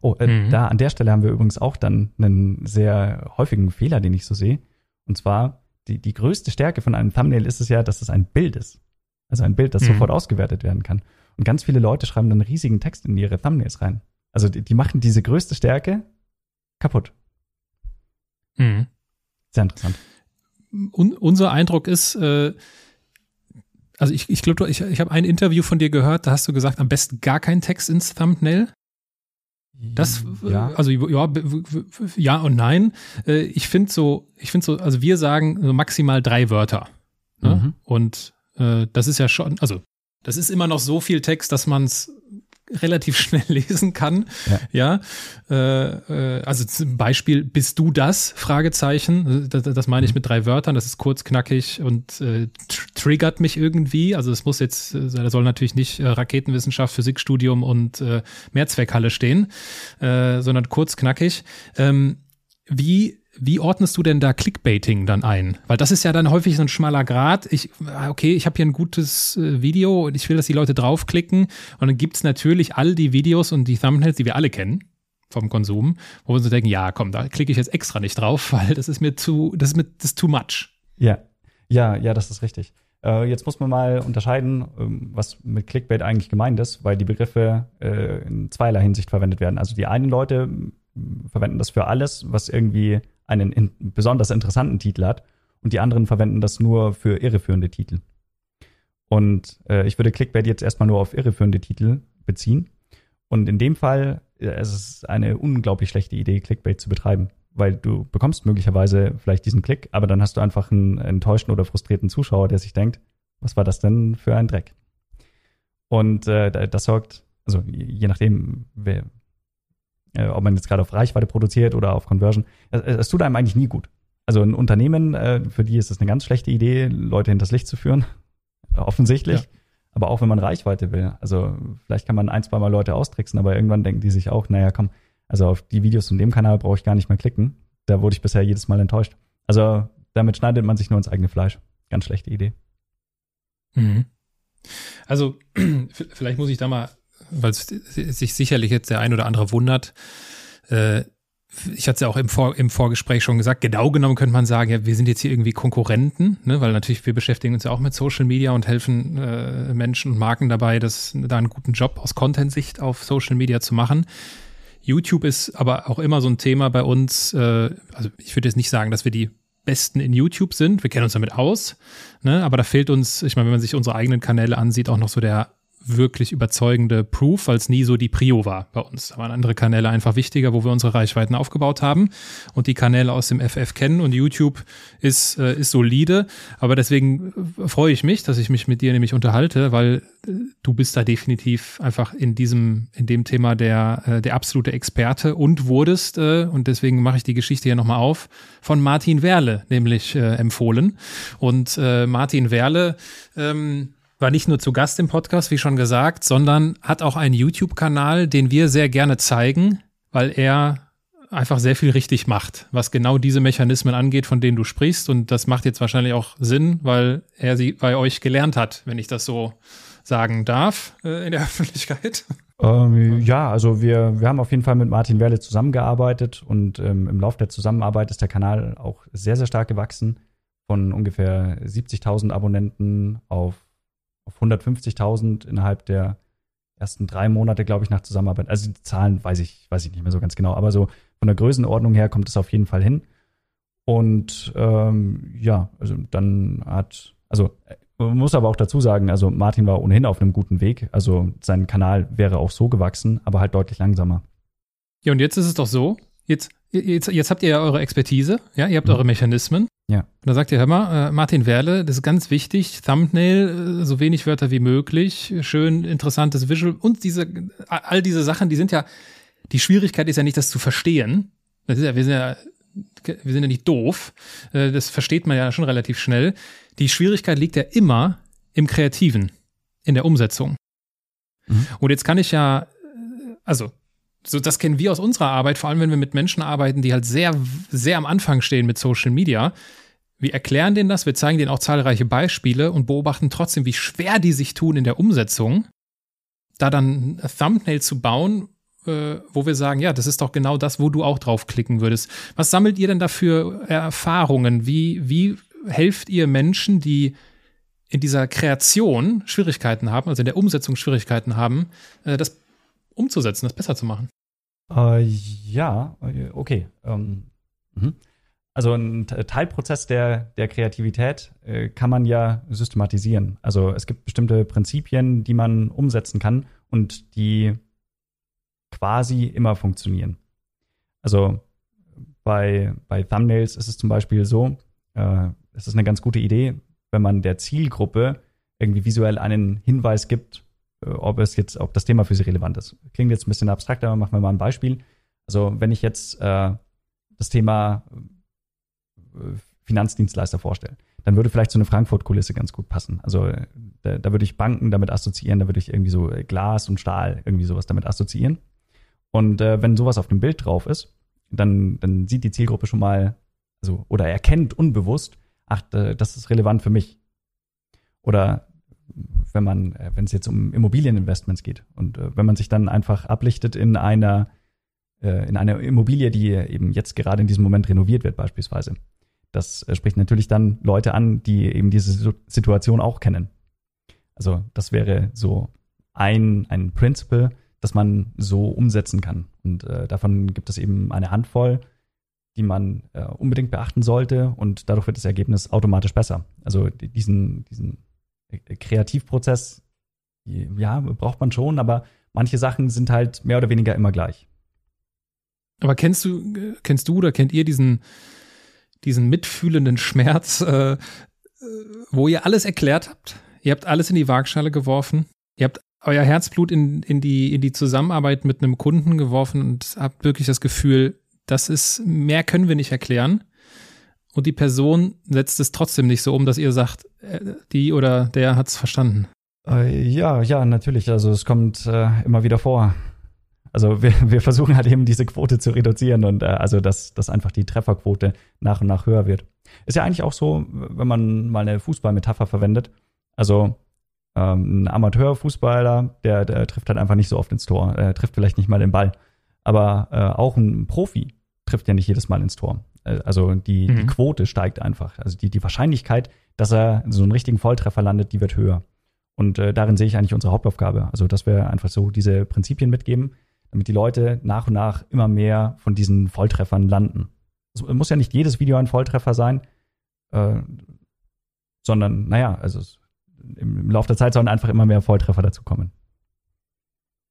Oh, äh, mhm. da an der Stelle haben wir übrigens auch dann einen sehr häufigen Fehler, den ich so sehe. Und zwar, die, die größte Stärke von einem Thumbnail ist es ja, dass es ein Bild ist. Also ein Bild, das mhm. sofort ausgewertet werden kann. Und ganz viele Leute schreiben dann riesigen Text in ihre Thumbnails rein. Also die, die machen diese größte Stärke kaputt. Mhm. Sehr interessant. Un unser Eindruck ist, äh, also ich, ich glaube, ich, ich habe ein Interview von dir gehört, da hast du gesagt, am besten gar keinen Text ins Thumbnail. Das, ja. also ja, ja und nein. Äh, ich finde so, ich finde so, also wir sagen so maximal drei Wörter. Ne? Mhm. Und äh, das ist ja schon, also das ist immer noch so viel Text, dass man es relativ (laughs) schnell lesen kann. Ja, ja äh, äh, also zum Beispiel bist du das? Fragezeichen. Das, das meine ich mhm. mit drei Wörtern. Das ist kurz, knackig und äh, tr triggert mich irgendwie. Also es muss jetzt, äh, da soll natürlich nicht äh, Raketenwissenschaft, Physikstudium und äh, Mehrzweckhalle stehen, sondern kurz, knackig. Ähm, wie wie ordnest du denn da Clickbaiting dann ein? Weil das ist ja dann häufig so ein schmaler Grad. Ich, okay, ich habe hier ein gutes äh, Video und ich will, dass die Leute draufklicken. Und dann gibt's natürlich all die Videos und die Thumbnails, die wir alle kennen vom Konsum, wo wir so denken, ja, komm, da klicke ich jetzt extra nicht drauf, (laughs) weil das ist mir zu, das ist mir das ist too much. Ja, ja, ja, das ist richtig. Äh, jetzt muss man mal unterscheiden, ähm, was mit Clickbait eigentlich gemeint ist, weil die Begriffe äh, in zweierlei Hinsicht verwendet werden. Also die einen Leute verwenden das für alles, was irgendwie einen in, besonders interessanten Titel hat und die anderen verwenden das nur für irreführende Titel. Und äh, ich würde Clickbait jetzt erstmal nur auf irreführende Titel beziehen. Und in dem Fall äh, es ist es eine unglaublich schlechte Idee, Clickbait zu betreiben, weil du bekommst möglicherweise vielleicht diesen Klick, aber dann hast du einfach einen enttäuschten oder frustrierten Zuschauer, der sich denkt, was war das denn für ein Dreck? Und äh, das sorgt, also je nachdem, wer, äh, ob man jetzt gerade auf Reichweite produziert oder auf Conversion, es, es tut einem eigentlich nie gut. Also ein Unternehmen, äh, für die ist es eine ganz schlechte Idee, Leute hinters Licht zu führen, (laughs) offensichtlich. Ja. Aber auch wenn man Reichweite will. Also vielleicht kann man ein, zwei Mal Leute austricksen, aber irgendwann denken die sich auch, naja, komm, also auf die Videos in dem Kanal brauche ich gar nicht mehr klicken. Da wurde ich bisher jedes Mal enttäuscht. Also damit schneidet man sich nur ins eigene Fleisch. Ganz schlechte Idee. Mhm. Also (clears throat) vielleicht muss ich da mal weil sich sicherlich jetzt der ein oder andere wundert. Äh, ich hatte es ja auch im, Vor im Vorgespräch schon gesagt, genau genommen könnte man sagen, ja, wir sind jetzt hier irgendwie Konkurrenten, ne? weil natürlich wir beschäftigen uns ja auch mit Social Media und helfen äh, Menschen und Marken dabei, das, da einen guten Job aus Content-Sicht auf Social Media zu machen. YouTube ist aber auch immer so ein Thema bei uns, äh, also ich würde jetzt nicht sagen, dass wir die Besten in YouTube sind. Wir kennen uns damit aus, ne? aber da fehlt uns, ich meine, wenn man sich unsere eigenen Kanäle ansieht, auch noch so der wirklich überzeugende Proof, weil es nie so die Prio war bei uns. Da waren andere Kanäle einfach wichtiger, wo wir unsere Reichweiten aufgebaut haben und die Kanäle aus dem FF kennen und YouTube ist, äh, ist solide. Aber deswegen äh, freue ich mich, dass ich mich mit dir nämlich unterhalte, weil äh, du bist da definitiv einfach in diesem, in dem Thema der, äh, der absolute Experte und wurdest, äh, und deswegen mache ich die Geschichte hier nochmal auf, von Martin Werle nämlich äh, empfohlen. Und äh, Martin Werle, ähm, war nicht nur zu Gast im Podcast, wie schon gesagt, sondern hat auch einen YouTube-Kanal, den wir sehr gerne zeigen, weil er einfach sehr viel richtig macht, was genau diese Mechanismen angeht, von denen du sprichst. Und das macht jetzt wahrscheinlich auch Sinn, weil er sie bei euch gelernt hat, wenn ich das so sagen darf äh, in der (laughs) Öffentlichkeit. Ähm, ja, also wir, wir haben auf jeden Fall mit Martin Werle zusammengearbeitet und ähm, im Laufe der Zusammenarbeit ist der Kanal auch sehr, sehr stark gewachsen. Von ungefähr 70.000 Abonnenten auf, auf 150.000 innerhalb der ersten drei Monate, glaube ich, nach Zusammenarbeit. Also die Zahlen weiß ich, weiß ich nicht mehr so ganz genau, aber so von der Größenordnung her kommt es auf jeden Fall hin. Und ähm, ja, also dann hat, also man muss aber auch dazu sagen, also Martin war ohnehin auf einem guten Weg. Also sein Kanal wäre auch so gewachsen, aber halt deutlich langsamer. Ja, und jetzt ist es doch so, jetzt, jetzt, jetzt habt ihr ja eure Expertise, ja, ihr habt mhm. eure Mechanismen. Ja. Und da sagt ihr, hör mal, äh, Martin Werle, das ist ganz wichtig, Thumbnail, äh, so wenig Wörter wie möglich, schön interessantes Visual und diese, all diese Sachen, die sind ja, die Schwierigkeit ist ja nicht, das zu verstehen. Das ist ja, wir sind ja, wir sind ja nicht doof. Äh, das versteht man ja schon relativ schnell. Die Schwierigkeit liegt ja immer im Kreativen, in der Umsetzung. Mhm. Und jetzt kann ich ja, also so das kennen wir aus unserer Arbeit, vor allem wenn wir mit Menschen arbeiten, die halt sehr, sehr am Anfang stehen mit Social Media. Wir erklären denen das, wir zeigen denen auch zahlreiche Beispiele und beobachten trotzdem, wie schwer die sich tun in der Umsetzung, da dann ein Thumbnail zu bauen, äh, wo wir sagen, ja, das ist doch genau das, wo du auch draufklicken würdest. Was sammelt ihr denn dafür Erfahrungen? Wie, wie helft ihr Menschen, die in dieser Kreation Schwierigkeiten haben, also in der Umsetzung Schwierigkeiten haben, äh, das umzusetzen, das besser zu machen? Äh, ja, okay. Ähm, mhm. also ein Teilprozess der, der Kreativität äh, kann man ja systematisieren. Also es gibt bestimmte Prinzipien, die man umsetzen kann und die quasi immer funktionieren. Also bei, bei Thumbnails ist es zum Beispiel so, äh, es ist eine ganz gute Idee, wenn man der Zielgruppe irgendwie visuell einen Hinweis gibt, äh, ob es jetzt, ob das Thema für sie relevant ist. Klingt jetzt ein bisschen abstrakter, aber machen wir mal ein Beispiel. Also wenn ich jetzt äh, das Thema äh, Finanzdienstleister vorstelle, dann würde vielleicht so eine Frankfurt-Kulisse ganz gut passen. Also da, da, würde ich Banken damit assoziieren, da würde ich irgendwie so Glas und Stahl, irgendwie sowas damit assoziieren. Und äh, wenn sowas auf dem Bild drauf ist, dann, dann sieht die Zielgruppe schon mal, also oder erkennt unbewusst, ach, das ist relevant für mich. Oder wenn man, äh, wenn es jetzt um Immobilieninvestments geht und äh, wenn man sich dann einfach ablichtet in einer, äh, in einer Immobilie, die eben jetzt gerade in diesem Moment renoviert wird beispielsweise. Das spricht natürlich dann Leute an, die eben diese Situation auch kennen. Also das wäre so ein, ein Principle, das man so umsetzen kann. Und äh, davon gibt es eben eine Handvoll die man äh, unbedingt beachten sollte und dadurch wird das Ergebnis automatisch besser. Also diesen, diesen äh, Kreativprozess, ja, braucht man schon, aber manche Sachen sind halt mehr oder weniger immer gleich. Aber kennst du, kennst du oder kennt ihr diesen, diesen mitfühlenden Schmerz, äh, äh, wo ihr alles erklärt habt? Ihr habt alles in die Waagschale geworfen. Ihr habt euer Herzblut in, in, die, in die Zusammenarbeit mit einem Kunden geworfen und habt wirklich das Gefühl, das ist, mehr können wir nicht erklären. Und die Person setzt es trotzdem nicht so um, dass ihr sagt, äh, die oder der hat es verstanden. Äh, ja, ja, natürlich. Also es kommt äh, immer wieder vor. Also wir, (laughs) wir versuchen halt eben diese Quote zu reduzieren und äh, also dass, dass einfach die Trefferquote nach und nach höher wird. Ist ja eigentlich auch so, wenn man mal eine Fußballmetapher verwendet. Also ähm, ein Amateurfußballer, der, der trifft halt einfach nicht so oft ins Tor. Er trifft vielleicht nicht mal den Ball. Aber äh, auch ein Profi trifft ja nicht jedes Mal ins Tor. Äh, also die, mhm. die Quote steigt einfach. Also die, die Wahrscheinlichkeit, dass er so einen richtigen Volltreffer landet, die wird höher. Und äh, darin sehe ich eigentlich unsere Hauptaufgabe. Also, dass wir einfach so diese Prinzipien mitgeben, damit die Leute nach und nach immer mehr von diesen Volltreffern landen. Es muss ja nicht jedes Video ein Volltreffer sein, äh, sondern, naja, also im, im Laufe der Zeit sollen einfach immer mehr Volltreffer dazukommen.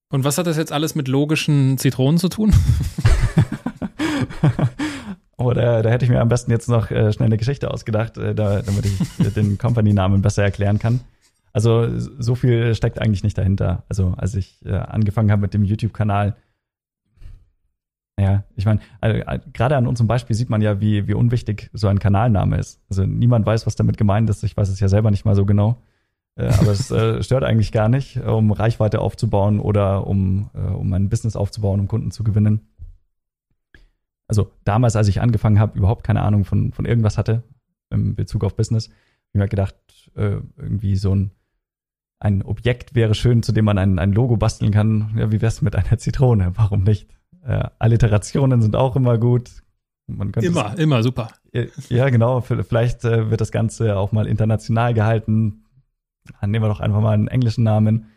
Und was hat das jetzt alles mit logischen Zitronen zu tun? (laughs) oh, da, da, hätte ich mir am besten jetzt noch äh, schnell eine Geschichte ausgedacht, äh, da, damit ich (laughs) den Company-Namen besser erklären kann. Also so viel steckt eigentlich nicht dahinter. Also als ich äh, angefangen habe mit dem YouTube-Kanal, ja, ich meine, äh, gerade an unserem Beispiel sieht man ja, wie, wie unwichtig so ein Kanalname ist. Also niemand weiß, was damit gemeint ist. Ich weiß es ja selber nicht mal so genau. Äh, aber es äh, (laughs) stört eigentlich gar nicht, um Reichweite aufzubauen oder um, äh, um ein Business aufzubauen, um Kunden zu gewinnen. Also damals, als ich angefangen habe, überhaupt keine Ahnung von, von irgendwas hatte im Bezug auf Business, habe ich mir gedacht, äh, irgendwie so ein, ein Objekt wäre schön, zu dem man ein, ein Logo basteln kann. Ja, wie wär's mit einer Zitrone? (laughs) Warum nicht? Äh, Alliterationen sind auch immer gut. immer, es, immer, super. Ja, genau. Vielleicht äh, wird das Ganze auch mal international gehalten. Dann nehmen wir doch einfach mal einen englischen Namen.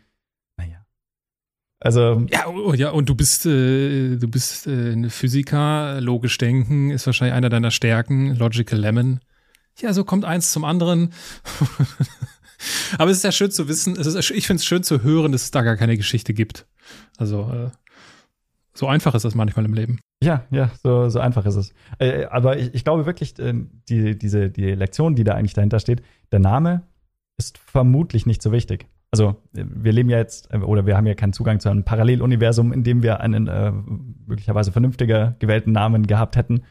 Also. Ja, oh, ja, und du bist, äh, du bist äh, ein Physiker, logisch denken ist wahrscheinlich einer deiner Stärken, Logical Lemon. Ja, so kommt eins zum anderen. (laughs) Aber es ist ja schön zu wissen, es ist, ich finde es schön zu hören, dass es da gar keine Geschichte gibt. Also, äh, so einfach ist das manchmal im Leben. Ja, ja, so, so einfach ist es. Äh, aber ich, ich, glaube wirklich, äh, die, diese, die Lektion, die da eigentlich dahinter steht, der Name ist vermutlich nicht so wichtig. Also wir leben ja jetzt, äh, oder wir haben ja keinen Zugang zu einem Paralleluniversum, in dem wir einen äh, möglicherweise vernünftiger gewählten Namen gehabt hätten.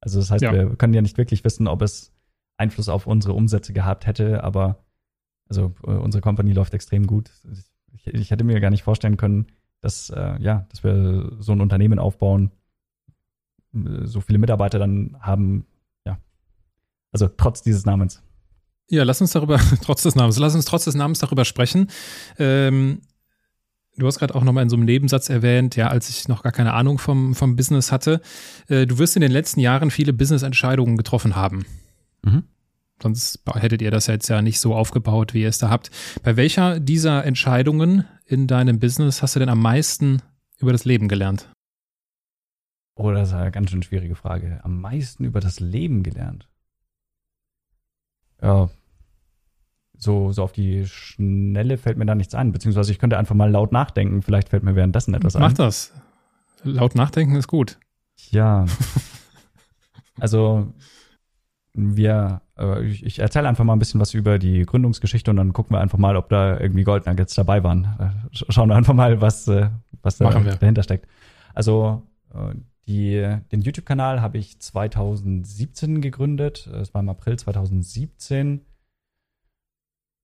Also das heißt, ja. wir können ja nicht wirklich wissen, ob es Einfluss auf unsere Umsätze gehabt hätte, aber also äh, unsere Company läuft extrem gut. Ich, ich, hätte mir gar nicht vorstellen können, dass, äh, ja, dass wir so ein Unternehmen aufbauen, so viele Mitarbeiter dann haben, ja. Also trotz dieses Namens. Ja, lass uns darüber, (laughs) trotz des Namens, lass uns trotz des Namens darüber sprechen. Ähm, du hast gerade auch nochmal in so einem Nebensatz erwähnt, ja, als ich noch gar keine Ahnung vom, vom Business hatte. Äh, du wirst in den letzten Jahren viele Business-Entscheidungen getroffen haben. Mhm. Sonst hättet ihr das jetzt ja nicht so aufgebaut, wie ihr es da habt. Bei welcher dieser Entscheidungen in deinem Business hast du denn am meisten über das Leben gelernt? Oh, das ist eine ganz schön schwierige Frage. Am meisten über das Leben gelernt. Ja. So, so auf die Schnelle fällt mir da nichts ein. Beziehungsweise ich könnte einfach mal laut nachdenken. Vielleicht fällt mir währenddessen etwas Mach ein. Mach das. Laut nachdenken ist gut. Ja. (laughs) also, wir, äh, ich, ich erzähle einfach mal ein bisschen was über die Gründungsgeschichte und dann gucken wir einfach mal, ob da irgendwie Gold Nuggets dabei waren. Äh, schauen wir einfach mal, was, äh, was da, dahinter steckt. Also, äh, die, den YouTube-Kanal habe ich 2017 gegründet. Es war im April 2017.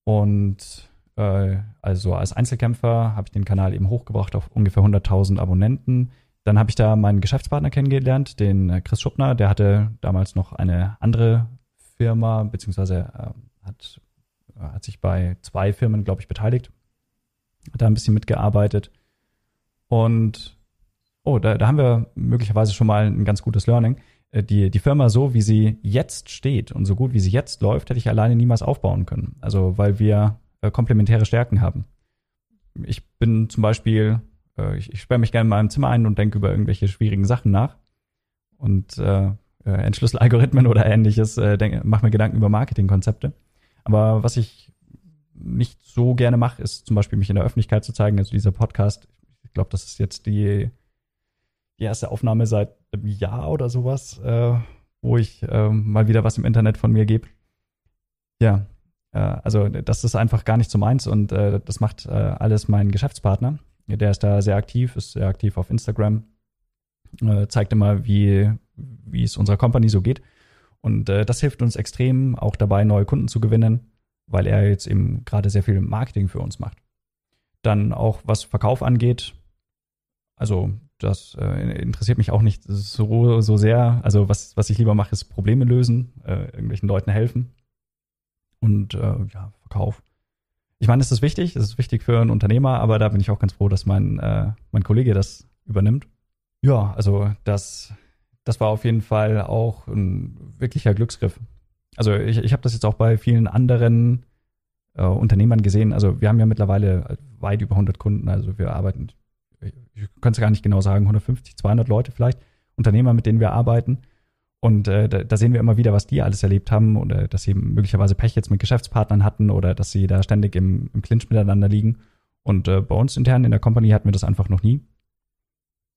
Und äh, also als Einzelkämpfer habe ich den Kanal eben hochgebracht auf ungefähr 100.000 Abonnenten. Dann habe ich da meinen Geschäftspartner kennengelernt, den äh, Chris Schuppner. Der hatte damals noch eine andere Firma, beziehungsweise äh, hat, äh, hat sich bei zwei Firmen, glaube ich, beteiligt. Hat da ein bisschen mitgearbeitet. Und oh, da, da haben wir möglicherweise schon mal ein ganz gutes Learning. Äh, die, die Firma so, wie sie jetzt steht und so gut, wie sie jetzt läuft, hätte ich alleine niemals aufbauen können. Also, weil wir äh, komplementäre Stärken haben. Ich bin zum Beispiel, äh, ich, ich sperre mich gerne in meinem Zimmer ein und denke über irgendwelche schwierigen Sachen nach und äh, äh entschlüssel Algorithmen oder ähnliches, äh, mache mir Gedanken über Marketingkonzepte. Aber was ich nicht so gerne mache, ist zum Beispiel mich in der Öffentlichkeit zu zeigen. Also dieser Podcast, ich glaube, das ist jetzt die die erste Aufnahme seit einem Jahr oder sowas, äh, wo ich äh, mal wieder was im Internet von mir gebe. Ja, äh, also das ist einfach gar nicht so meins und äh, das macht äh, alles mein Geschäftspartner. Der ist da sehr aktiv, ist sehr aktiv auf Instagram, äh, zeigt immer, wie, wie es unserer Company so geht. Und das hilft uns extrem auch dabei, neue Kunden zu gewinnen, weil er jetzt eben gerade sehr viel Marketing für uns macht. Dann auch was Verkauf angeht. Also das äh, interessiert mich auch nicht so, so sehr. Also was, was ich lieber mache, ist Probleme lösen, äh, irgendwelchen Leuten helfen und äh, ja, Verkauf. Ich meine, es ist wichtig, es ist wichtig für einen Unternehmer, aber da bin ich auch ganz froh, dass mein, äh, mein Kollege das übernimmt. Ja, also das, das war auf jeden Fall auch ein wirklicher Glücksgriff. Also ich, ich habe das jetzt auch bei vielen anderen äh, Unternehmern gesehen. Also wir haben ja mittlerweile weit über 100 Kunden. Also wir arbeiten ich kann es gar nicht genau sagen, 150, 200 Leute vielleicht, Unternehmer, mit denen wir arbeiten. Und äh, da, da, sehen wir immer wieder, was die alles erlebt haben oder dass sie möglicherweise Pech jetzt mit Geschäftspartnern hatten oder dass sie da ständig im, im Clinch miteinander liegen. Und äh, bei uns intern in der Company hatten wir das einfach noch nie.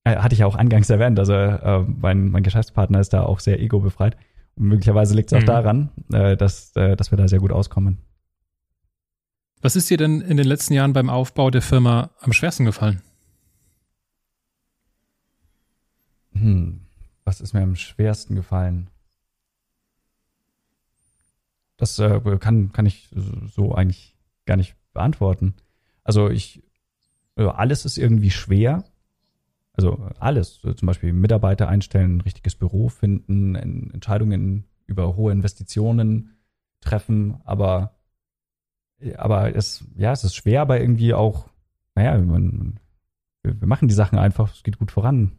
Äh, hatte ich ja auch eingangs erwähnt. Also äh, mein, mein Geschäftspartner ist da auch sehr ego-befreit. Und möglicherweise liegt es auch mhm. daran, äh, dass, äh, dass wir da sehr gut auskommen. Was ist dir denn in den letzten Jahren beim Aufbau der Firma am schwersten gefallen? Hm, was ist mir am schwersten gefallen? Das äh, kann, kann ich so eigentlich gar nicht beantworten. Also ich, alles ist irgendwie schwer. Also alles. Zum Beispiel Mitarbeiter einstellen, ein richtiges Büro finden, Entscheidungen über hohe Investitionen treffen, aber, aber es, ja, es ist schwer, aber irgendwie auch, naja, man, wir machen die Sachen einfach, es geht gut voran.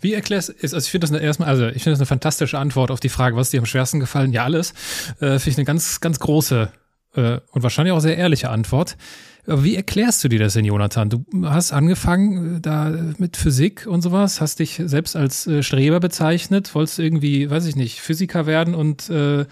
Wie erklärst du, also ich finde das eine, erstmal, also ich finde das eine fantastische Antwort auf die Frage, was dir am schwersten gefallen? Ja, alles. Äh, finde ich eine ganz, ganz große äh, und wahrscheinlich auch sehr ehrliche Antwort. Aber wie erklärst du dir das denn, Jonathan? Du hast angefangen äh, da mit Physik und sowas, hast dich selbst als äh, Streber bezeichnet, wolltest irgendwie, weiß ich nicht, Physiker werden und äh,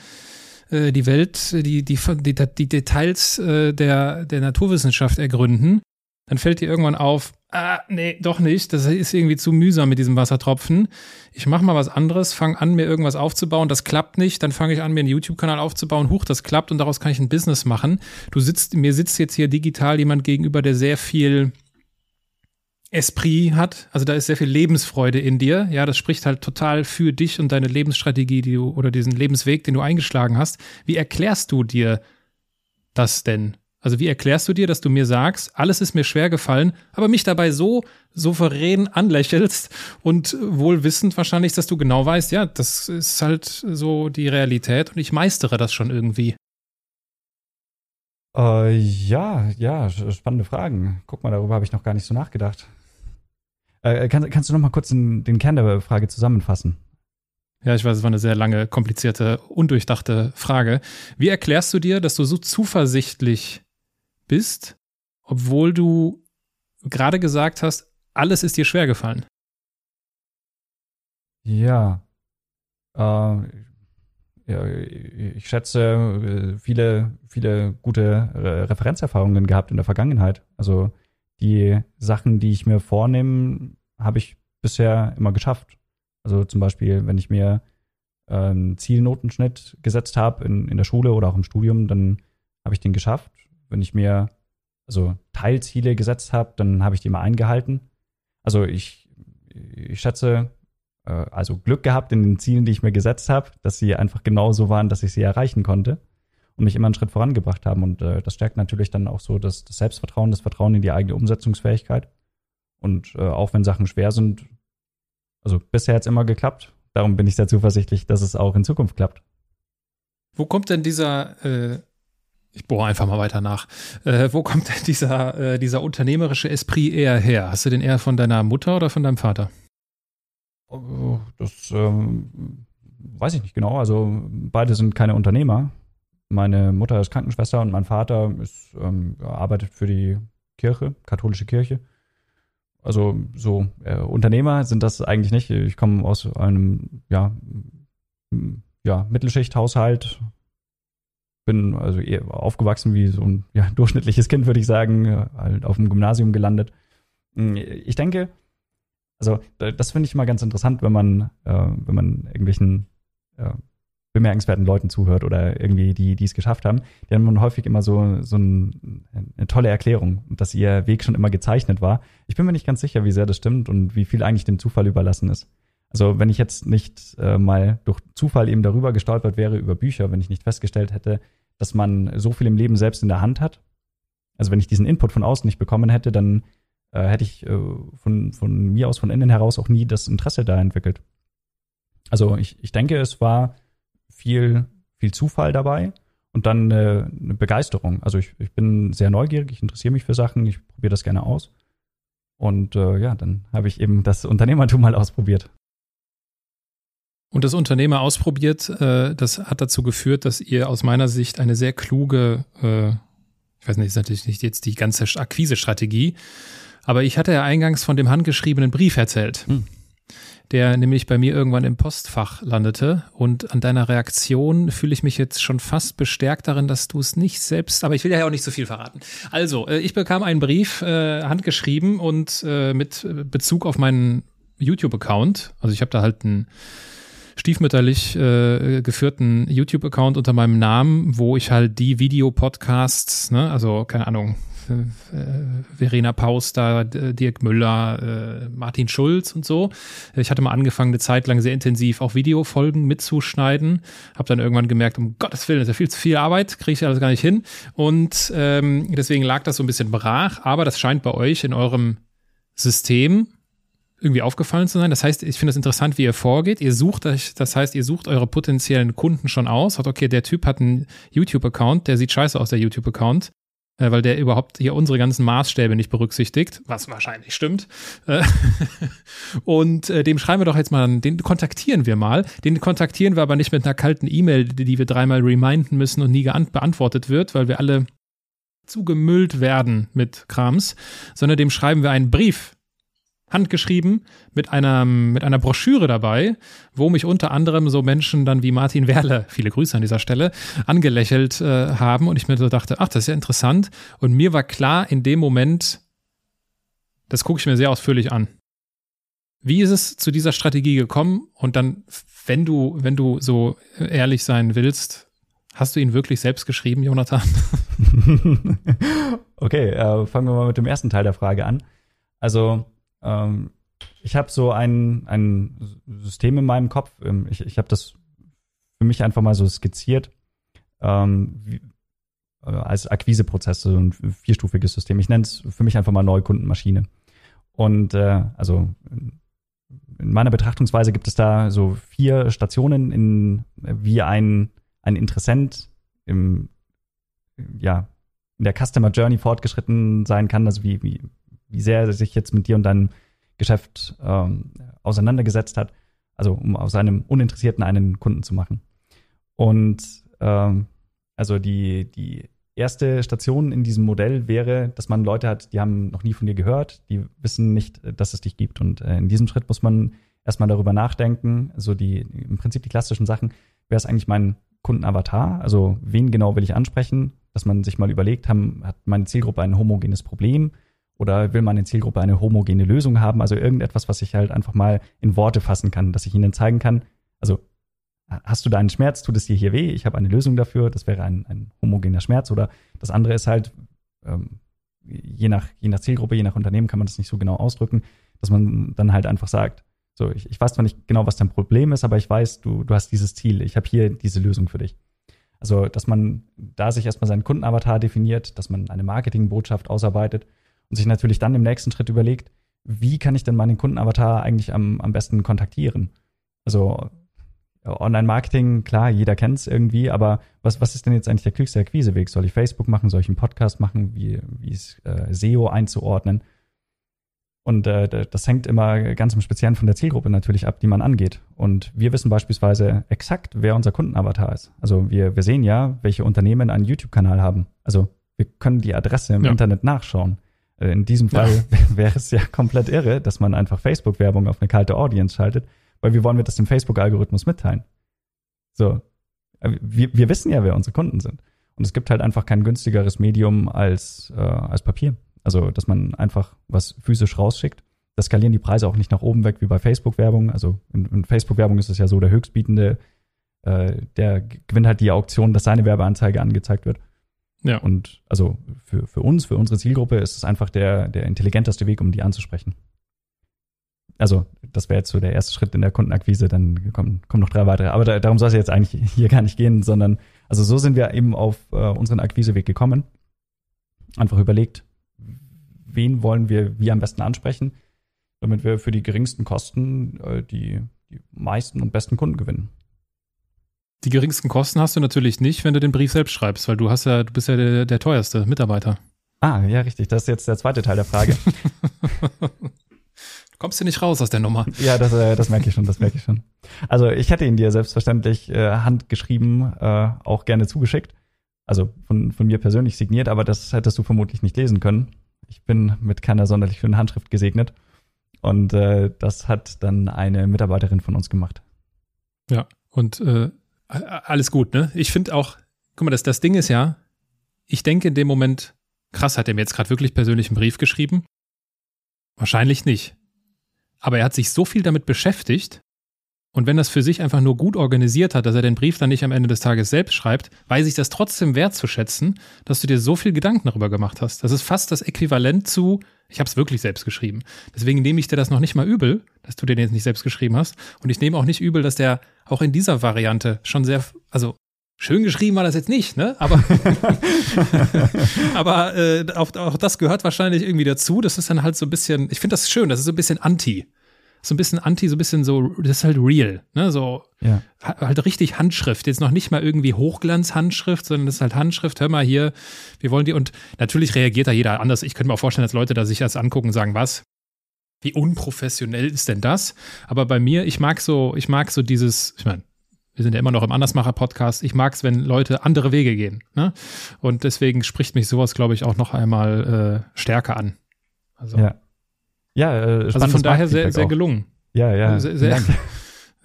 äh die Welt, die, die, die, die Details äh, der, der Naturwissenschaft ergründen. Dann fällt dir irgendwann auf, ah, nee, doch nicht. Das ist irgendwie zu mühsam mit diesem Wassertropfen. Ich mache mal was anderes, fange an, mir irgendwas aufzubauen. Das klappt nicht. Dann fange ich an, mir einen YouTube-Kanal aufzubauen. Huch, das klappt und daraus kann ich ein Business machen. Du sitzt, mir sitzt jetzt hier digital jemand gegenüber, der sehr viel Esprit hat. Also da ist sehr viel Lebensfreude in dir. Ja, das spricht halt total für dich und deine Lebensstrategie, die du oder diesen Lebensweg, den du eingeschlagen hast. Wie erklärst du dir das denn? Also wie erklärst du dir, dass du mir sagst, alles ist mir schwer gefallen, aber mich dabei so souverän anlächelst und wohl wissend wahrscheinlich, dass du genau weißt, ja, das ist halt so die Realität und ich meistere das schon irgendwie. Äh, ja, ja, spannende Fragen. Guck mal, darüber habe ich noch gar nicht so nachgedacht. Äh, kann, kannst du noch mal kurz den, den Kern der Frage zusammenfassen? Ja, ich weiß, es war eine sehr lange, komplizierte, undurchdachte Frage. Wie erklärst du dir, dass du so zuversichtlich bist, obwohl du gerade gesagt hast, alles ist dir schwer gefallen. Ja. Äh, ja ich schätze, äh, viele, viele gute Referenzerfahrungen gehabt in der Vergangenheit. Also die Sachen, die ich mir vornehme, habe ich bisher immer geschafft. Also zum Beispiel, wenn ich mir ähm, Zielnotenschnitt gesetzt habe in, in der Schule oder auch im Studium, dann habe ich den geschafft wenn ich mir also Teilziele gesetzt habe, dann habe ich die mal eingehalten. Also ich, ich schätze, äh, also Glück gehabt in den Zielen, die ich mir gesetzt habe, dass sie einfach genau so waren, dass ich sie erreichen konnte und mich immer einen Schritt vorangebracht haben. Und äh, das stärkt natürlich dann auch so das, das Selbstvertrauen, das Vertrauen in die eigene Umsetzungsfähigkeit. Und äh, auch wenn Sachen schwer sind, also bisher hat es immer geklappt. Darum bin ich sehr zuversichtlich, dass es auch in Zukunft klappt. Wo kommt denn dieser äh, ich bohre einfach mal weiter nach. Äh, wo kommt denn dieser, äh, dieser unternehmerische Esprit eher her? Hast du den eher von deiner Mutter oder von deinem Vater? Oh, das ähm, weiß ich nicht genau. Also beide sind keine Unternehmer. Meine Mutter ist Krankenschwester und mein Vater ist, ähm, arbeitet für die Kirche, katholische Kirche. Also so äh, Unternehmer sind das eigentlich nicht. Ich komme aus einem ja, ja Mittelschichthaushalt, bin also aufgewachsen wie so ein ja, (laughs) durchschnittliches Kind, würde ich sagen, halt auf dem Gymnasium gelandet. Hm, ich denke, also das finde ich immer ganz interessant, wenn man, äh, wenn man irgendwelchen äh, bemerkenswerten Leuten zuhört oder irgendwie die, die es geschafft haben, die haben häufig immer so, so ein, eine tolle Erklärung, dass ihr Weg schon immer gezeichnet war. Ich bin mir nicht ganz sicher, wie sehr das stimmt und wie viel eigentlich dem Zufall überlassen ist. Also wenn ich jetzt nicht äh, mal durch Zufall eben darüber gestolpert wäre über Bücher, wenn ich nicht festgestellt hätte, dass man so viel im Leben selbst in der Hand hat. Also wenn ich diesen Input von außen nicht bekommen hätte, dann äh, hätte ich äh, von, von mir aus, von innen heraus auch nie das Interesse da entwickelt. Also ich, ich denke, es war viel, viel Zufall dabei und dann äh, eine Begeisterung. Also ich, ich bin sehr neugierig, ich interessiere mich für Sachen, ich probiere das gerne aus. Und äh, ja, dann habe ich eben das Unternehmertum mal ausprobiert. Und das Unternehmer ausprobiert, äh, das hat dazu geführt, dass ihr aus meiner Sicht eine sehr kluge, äh, ich weiß nicht, ist natürlich nicht jetzt die ganze Akquise-Strategie, aber ich hatte ja eingangs von dem handgeschriebenen Brief erzählt, hm. der nämlich bei mir irgendwann im Postfach landete. Und an deiner Reaktion fühle ich mich jetzt schon fast bestärkt darin, dass du es nicht selbst, aber ich will ja auch nicht so viel verraten. Also, äh, ich bekam einen Brief, äh, handgeschrieben und äh, mit Bezug auf meinen YouTube-Account. Also ich habe da halt ein stiefmütterlich äh, geführten YouTube-Account unter meinem Namen, wo ich halt die Videopodcasts, ne, also keine Ahnung, äh, Verena Pauster, Dirk Müller, äh, Martin Schulz und so. Ich hatte mal angefangen, eine Zeit lang sehr intensiv auch Videofolgen mitzuschneiden. Habe dann irgendwann gemerkt, um Gottes Willen, das ist ja viel zu viel Arbeit, kriege ich alles gar nicht hin. Und ähm, deswegen lag das so ein bisschen brach. Aber das scheint bei euch in eurem System irgendwie aufgefallen zu sein. Das heißt, ich finde es interessant, wie ihr vorgeht. Ihr sucht euch, das heißt, ihr sucht eure potenziellen Kunden schon aus. Sagt, okay, der Typ hat einen YouTube-Account, der sieht scheiße aus, der YouTube-Account, äh, weil der überhaupt hier unsere ganzen Maßstäbe nicht berücksichtigt, was wahrscheinlich stimmt. Äh, (laughs) und äh, dem schreiben wir doch jetzt mal, den kontaktieren wir mal. Den kontaktieren wir aber nicht mit einer kalten E-Mail, die wir dreimal reminden müssen und nie beantwortet wird, weil wir alle zugemüllt werden mit Krams, sondern dem schreiben wir einen Brief handgeschrieben mit einer, mit einer Broschüre dabei, wo mich unter anderem so Menschen dann wie Martin Werle, (laughs) viele Grüße an dieser Stelle, angelächelt äh, haben und ich mir so dachte, ach, das ist ja interessant. Und mir war klar in dem Moment, das gucke ich mir sehr ausführlich an. Wie ist es zu dieser Strategie gekommen? Und dann, wenn du, wenn du so ehrlich sein willst, hast du ihn wirklich selbst geschrieben, Jonathan? (laughs) (laughs) okay, äh, fangen wir mal mit dem ersten Teil der Frage an. Also ähm, ich habe so ein, ein System in meinem Kopf. Ähm, ich, ich habe das für mich einfach mal so skizziert ähm, wie, äh, als Akquiseprozess, so ein vierstufiges System. Ich nenne es für mich einfach mal Neukundenmaschine. Und äh, also in meiner Betrachtungsweise gibt es da so vier Stationen, in wie ein, ein Interessent im, ja, in der Customer Journey fortgeschritten sein kann, also wie, wie, wie sehr er sich jetzt mit dir und deinem Geschäft ähm, auseinandergesetzt hat, also um aus einem Uninteressierten einen Kunden zu machen. Und ähm, also die, die erste Station in diesem Modell wäre, dass man Leute hat, die haben noch nie von dir gehört, die wissen nicht, dass es dich gibt. Und äh, in diesem Schritt muss man erstmal darüber nachdenken, so die, im Prinzip die klassischen Sachen, wer ist eigentlich mein Kundenavatar? Also wen genau will ich ansprechen? Dass man sich mal überlegt, haben, hat meine Zielgruppe ein homogenes Problem? Oder will meine Zielgruppe eine homogene Lösung haben? Also irgendetwas, was ich halt einfach mal in Worte fassen kann, dass ich ihnen zeigen kann. Also hast du da einen Schmerz, tut es dir hier weh? Ich habe eine Lösung dafür. Das wäre ein, ein homogener Schmerz. Oder das andere ist halt, ähm, je, nach, je nach Zielgruppe, je nach Unternehmen kann man das nicht so genau ausdrücken, dass man dann halt einfach sagt, so, ich, ich weiß zwar nicht genau, was dein Problem ist, aber ich weiß, du, du hast dieses Ziel. Ich habe hier diese Lösung für dich. Also, dass man da sich erstmal seinen Kundenavatar definiert, dass man eine Marketingbotschaft ausarbeitet und sich natürlich dann im nächsten Schritt überlegt, wie kann ich denn meinen Kundenavatar eigentlich am, am besten kontaktieren? Also Online-Marketing, klar, jeder kennt es irgendwie, aber was, was ist denn jetzt eigentlich der klügste Akquiseweg? Soll ich Facebook machen? Soll ich einen Podcast machen? Wie, wie ist äh, SEO einzuordnen? Und äh, das hängt immer ganz im Speziellen von der Zielgruppe natürlich ab, die man angeht. Und wir wissen beispielsweise exakt, wer unser Kundenavatar ist. Also wir, wir sehen ja, welche Unternehmen einen YouTube-Kanal haben. Also wir können die Adresse im ja. Internet nachschauen. Äh, in diesem Fall ja. (laughs) wäre es ja komplett irre, dass man einfach Facebook-Werbung auf eine kalte Audience schaltet, weil wie wollen wir das dem Facebook-Algorithmus mitteilen? So, äh, wir, wir wissen ja, wer unsere Kunden sind. Und es gibt halt einfach kein günstigeres Medium als, äh, als Papier. Also, dass man einfach was physisch rausschickt. Das skalieren die Preise auch nicht nach oben weg wie bei Facebook-Werbung. Also in, in Facebook-Werbung ist es ja so, der Höchstbietende, äh, der gewinnt halt die Auktion, dass seine Werbeanzeige angezeigt wird. Ja. Und also für, für uns, für unsere Zielgruppe ist es einfach der, der intelligenteste Weg, um die anzusprechen. Also, das wäre jetzt so der erste Schritt in der Kundenakquise, dann kommen, kommen noch drei weitere. Aber da, darum soll es jetzt eigentlich (laughs) hier gar nicht gehen, sondern also so sind wir eben auf äh, unseren Akquiseweg gekommen. Einfach überlegt, wen wollen wir wie am besten ansprechen, damit wir für die geringsten Kosten äh, die, die meisten und besten Kunden gewinnen. Die geringsten Kosten hast du natürlich nicht, wenn du den Brief selbst schreibst, weil du hast ja, du bist ja der, der teuerste Mitarbeiter. Ah, ja, richtig. Das ist jetzt der zweite Teil der Frage. (laughs) Kommst du nicht raus aus der Nummer? Ja, das, äh, das merke ich schon, das merke ich schon. Also ich hätte ihn dir selbstverständlich äh, handgeschrieben, äh, auch gerne zugeschickt. Also von, von mir persönlich signiert, aber das hättest du vermutlich nicht lesen können. Ich bin mit keiner sonderlich schönen Handschrift gesegnet. Und äh, das hat dann eine Mitarbeiterin von uns gemacht. Ja, und äh, alles gut, ne? Ich finde auch, guck mal, das, das Ding ist ja, ich denke in dem Moment, krass, hat er mir jetzt gerade wirklich persönlich einen Brief geschrieben? Wahrscheinlich nicht. Aber er hat sich so viel damit beschäftigt, und wenn das für sich einfach nur gut organisiert hat, dass er den Brief dann nicht am Ende des Tages selbst schreibt, weiß ich das trotzdem wertzuschätzen, dass du dir so viel Gedanken darüber gemacht hast. Das ist fast das Äquivalent zu, ich habe es wirklich selbst geschrieben. Deswegen nehme ich dir das noch nicht mal übel, dass du den jetzt nicht selbst geschrieben hast. Und ich nehme auch nicht übel, dass der auch in dieser Variante schon sehr, also Schön geschrieben war das jetzt nicht, ne? Aber, (laughs) aber äh, auch, auch das gehört wahrscheinlich irgendwie dazu. Das ist dann halt so ein bisschen, ich finde das schön, das ist so ein bisschen anti. so ein bisschen anti, so ein bisschen so, das ist halt real, ne, so Ja. halt richtig Handschrift. Jetzt noch nicht mal irgendwie Hochglanz-Handschrift, sondern das ist halt Handschrift. Hör mal hier, wir wollen die. Und natürlich reagiert da jeder anders. Ich könnte mir auch vorstellen, dass Leute da sich das angucken und sagen, was? Wie unprofessionell ist denn das? Aber bei mir, ich mag so, ich mag so dieses, ich meine, wir sind ja immer noch im Andersmacher-Podcast. Ich mag es, wenn Leute andere Wege gehen. Ne? Und deswegen spricht mich sowas, glaube ich, auch noch einmal äh, stärker an. Also, Ja. Ja, äh, also von daher sehr, sehr gelungen. Ja, ja. Sehr- vielen sehr- Dank.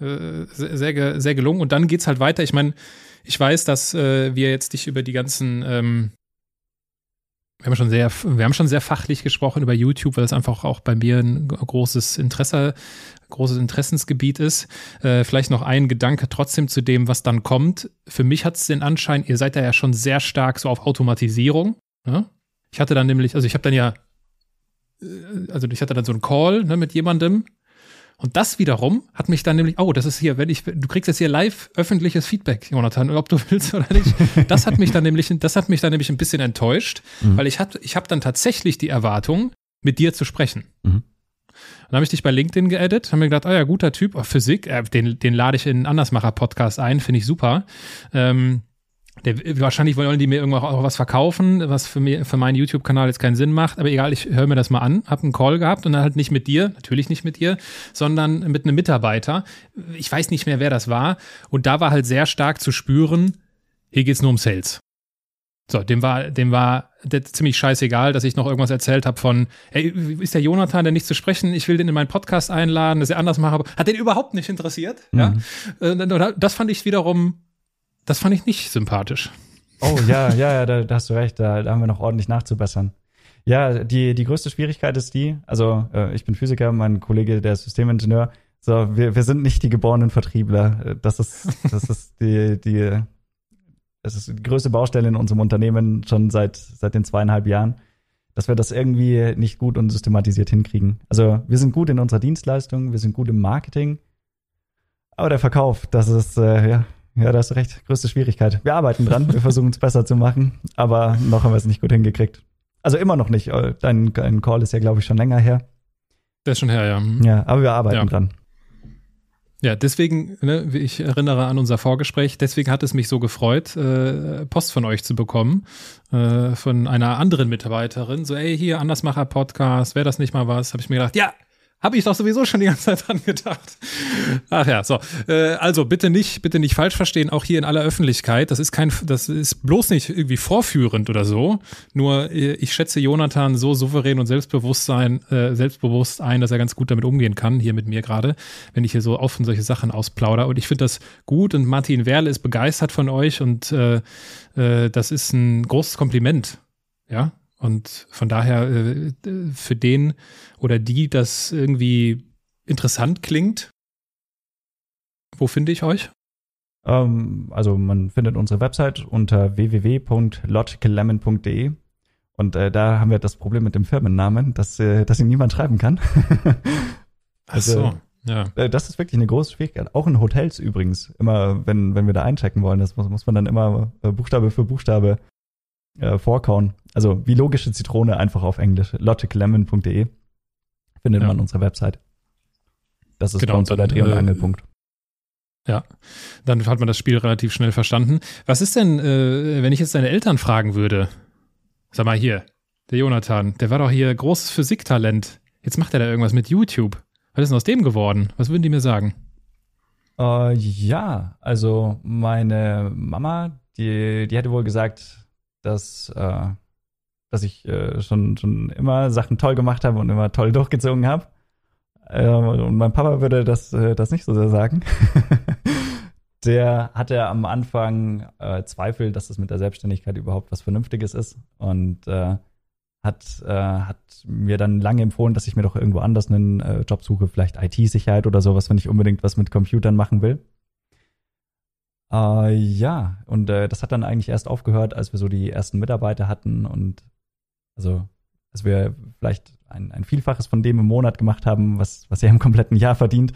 (laughs) äh, sehr, sehr, ge- sehr gelungen. Und dann geht's halt weiter. Ich meine, ich weiß, dass äh, wir jetzt dich über die ganzen, ähm, wir haben schon sehr, wir haben schon sehr fachlich gesprochen über YouTube, weil es einfach auch bei mir ein großes Interesse, großes Interessensgebiet ist. Äh, vielleicht noch ein Gedanke trotzdem zu dem, was dann kommt. Für mich hat es den Anschein, ihr seid da ja schon sehr stark so auf Automatisierung. Ne? Ich hatte dann nämlich, also ich habe dann ja, äh, also ich hatte dann so einen Call ne, mit jemandem, und das wiederum hat mich dann nämlich, oh, das ist hier, wenn ich, du kriegst jetzt hier live öffentliches Feedback, Jonathan, ob du (laughs) willst oder nicht. Das hat mich dann nämlich, das hat mich dann nämlich ein bisschen enttäuscht, Mhm. weil ich hatte, ich habe dann tatsächlich die Erwartung, mit dir zu sprechen. Mhm. Dann habe ich dich bei LinkedIn geedit, haben mir gedacht, oh ja, guter Typ, oh, Physik, äh, den, den lade ich in den Andersmacher-Podcast ein, finde ich super. Ähm, der, wahrscheinlich wollen die mir irgendwann auch was verkaufen, was für, mir, für meinen YouTube-Kanal jetzt keinen Sinn macht. Aber egal, ich höre mir das mal an, habe einen Call gehabt und dann halt nicht mit dir, natürlich nicht mit dir, sondern mit einem Mitarbeiter. Ich weiß nicht mehr, wer das war. Und da war halt sehr stark zu spüren, hier geht's nur um Sales. So, dem war, dem war ziemlich scheißegal, dass ich noch irgendwas erzählt habe von, ey, ist der Jonathan denn nicht zu sprechen? Ich will den in meinen Podcast einladen, dass er anders mache. Hat den überhaupt nicht interessiert. Ja, Mhm. Äh, das fand ich wiederum, das fand ich nicht sympathisch. Oh ja, ja, ja, da, da hast du recht, da, da haben wir noch ordentlich nachzubessern. Ja, die, die größte Schwierigkeit ist die, also äh, ich bin Physiker, mein Kollege, der ist Systemingenieur, so, wir, wir sind nicht die geborenen Vertriebler. Äh, Das ist, das ist die, die, das ist die größte Baustelle in unserem Unternehmen schon seit, seit den zweieinhalb Jahren, dass wir das irgendwie nicht gut und systematisiert hinkriegen. Also wir sind gut in unserer Dienstleistung, wir sind gut im Marketing, aber der Verkauf, das ist, äh, ja, ja, da hast du recht. Größte Schwierigkeit. Wir arbeiten dran, wir versuchen es besser zu machen, aber noch haben wir es nicht gut hingekriegt. Also immer noch nicht. Äh, Dein, dein Call ist ja, glaube ich, schon länger her. Der ist schon her, ja. Ja, aber wir arbeiten Ja. dran. Ja, deswegen, ne, wie ich erinnere an unser Vorgespräch, deswegen hat es mich so gefreut, äh, Post von euch zu bekommen, äh, von einer anderen Mitarbeiterin. So, ey, hier, Andersmacher-Podcast, wäre das nicht mal was? Habe ich mir gedacht, ja, habe ich doch sowieso schon die ganze Zeit dran gedacht. Ach ja, so. Äh, also bitte nicht, bitte nicht falsch verstehen, auch hier in aller Öffentlichkeit. Das ist kein, das ist bloß nicht irgendwie vorführend oder so. Nur äh, ich schätze Jonathan so souverän und Selbstbewusstsein, äh, selbstbewusst ein, dass er ganz gut damit umgehen kann, hier mit mir gerade, wenn ich hier so offen solche Sachen ausplauder. Und ich finde das gut und Martin Werle ist begeistert von euch und äh, äh, das ist ein großes Kompliment. Ja, und von daher äh, für den oder die das irgendwie interessant klingt, wo finde ich euch? Ähm, also man findet unsere Website unter www.logicallemon.de und äh, da haben wir das Problem mit dem Firmennamen, dass, äh, dass ihn niemand schreiben kann. (laughs) Ach so, Also- ja. Äh, Das ist wirklich eine große Schwierigkeit. Auch in Hotels übrigens. Immer, wenn, wenn wir da einchecken wollen, das muss, muss man dann immer Buchstabe für Buchstabe äh, vorkauen. Also wie logische Zitrone einfach auf Englisch. logiclemon.de findet Ja. man unsere Website. Das ist Genau, bei uns so der dann, Dreh- und äh, Angelpunkt. Dann hat man das Spiel relativ schnell verstanden. Was ist denn, äh, wenn ich jetzt deine Eltern fragen würde? Sag mal hier, der Jonathan, der war doch hier großes Physiktalent. Jetzt macht er da irgendwas mit YouTube. Was ist denn aus dem geworden? Was würden die mir sagen? Äh, ja, also meine Mama, die, die hätte wohl gesagt, dass, äh, dass ich äh, schon, schon immer Sachen toll gemacht habe und immer toll durchgezogen habe. Äh, und mein Papa würde das, äh, das nicht so sehr sagen. (laughs) Der hatte am Anfang äh, Zweifel, dass das mit der Selbstständigkeit überhaupt was Vernünftiges ist und äh, hat, äh, hat mir dann lange empfohlen, dass ich mir doch irgendwo anders einen äh, Job suche, vielleicht IT-Sicherheit oder sowas, wenn ich unbedingt was mit Computern machen will. Äh, ja, und äh, das hat dann eigentlich erst aufgehört, als wir so die ersten Mitarbeiter hatten und also, als wir vielleicht ein, ein Vielfaches von dem im Monat gemacht haben, was, was er im kompletten Jahr verdient,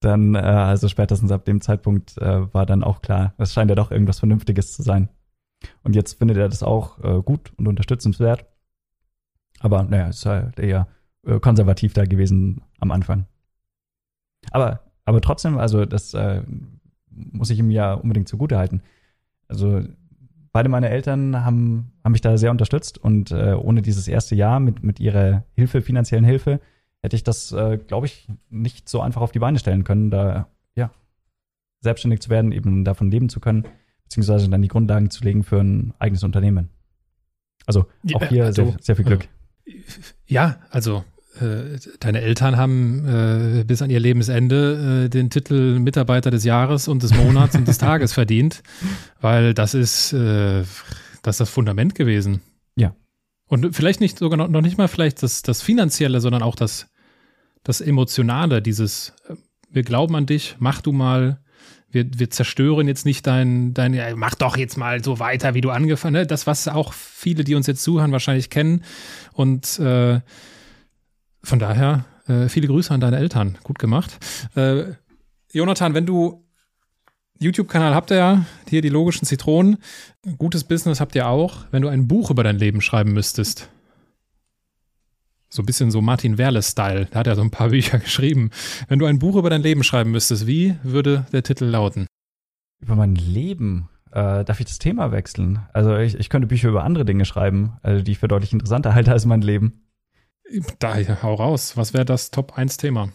dann, äh, also spätestens ab dem Zeitpunkt äh, war dann auch klar, es scheint ja doch irgendwas Vernünftiges zu sein. Und jetzt findet er das auch äh, gut und unterstützenswert. Aber naja, ist halt eher äh, konservativ da gewesen am Anfang. Aber, aber trotzdem, also das äh, muss ich ihm ja unbedingt zugute halten. Also beide meine Eltern haben, haben mich da sehr unterstützt und äh, ohne dieses erste Jahr mit, mit ihrer Hilfe, finanziellen Hilfe, hätte ich das, äh, glaube ich, nicht so einfach auf die Beine stellen können, da ja selbstständig zu werden, eben davon leben zu können, beziehungsweise dann die Grundlagen zu legen für ein eigenes Unternehmen. Also auch hier also, sehr, sehr viel Glück. Ja, also äh, deine Eltern haben äh, bis an ihr Lebensende äh, den Titel Mitarbeiter des Jahres und des Monats und des (laughs) Tages verdient, weil das ist, äh, das ist das Fundament gewesen. Ja. Und vielleicht nicht sogar noch, noch nicht mal vielleicht das, das Finanzielle, sondern auch das, das Emotionale, dieses, äh, wir glauben an dich, mach du mal, wir, wir zerstören jetzt nicht dein, dein, ja, mach doch jetzt mal so weiter, wie du angefangen hast. Ne? Das, was auch viele, die uns jetzt zuhören, wahrscheinlich kennen. Und äh, von daher, äh, viele Grüße an deine Eltern. Gut gemacht. Äh, Jonathan, wenn du YouTube-Kanal habt ihr ja, hier die logischen Zitronen. Gutes Business habt ihr auch. Wenn du ein Buch über dein Leben schreiben müsstest, so ein bisschen so Martin Werle-Style, da hat er so ein paar (laughs) Bücher geschrieben. Wenn du ein Buch über dein Leben schreiben müsstest, wie würde der Titel lauten? Über mein Leben? Äh, darf ich das Thema wechseln? Also ich, ich könnte Bücher über andere Dinge schreiben, also die ich für deutlich interessanter (laughs) halte als mein Leben. Da, hau raus. Was wäre das Top-1-Thema?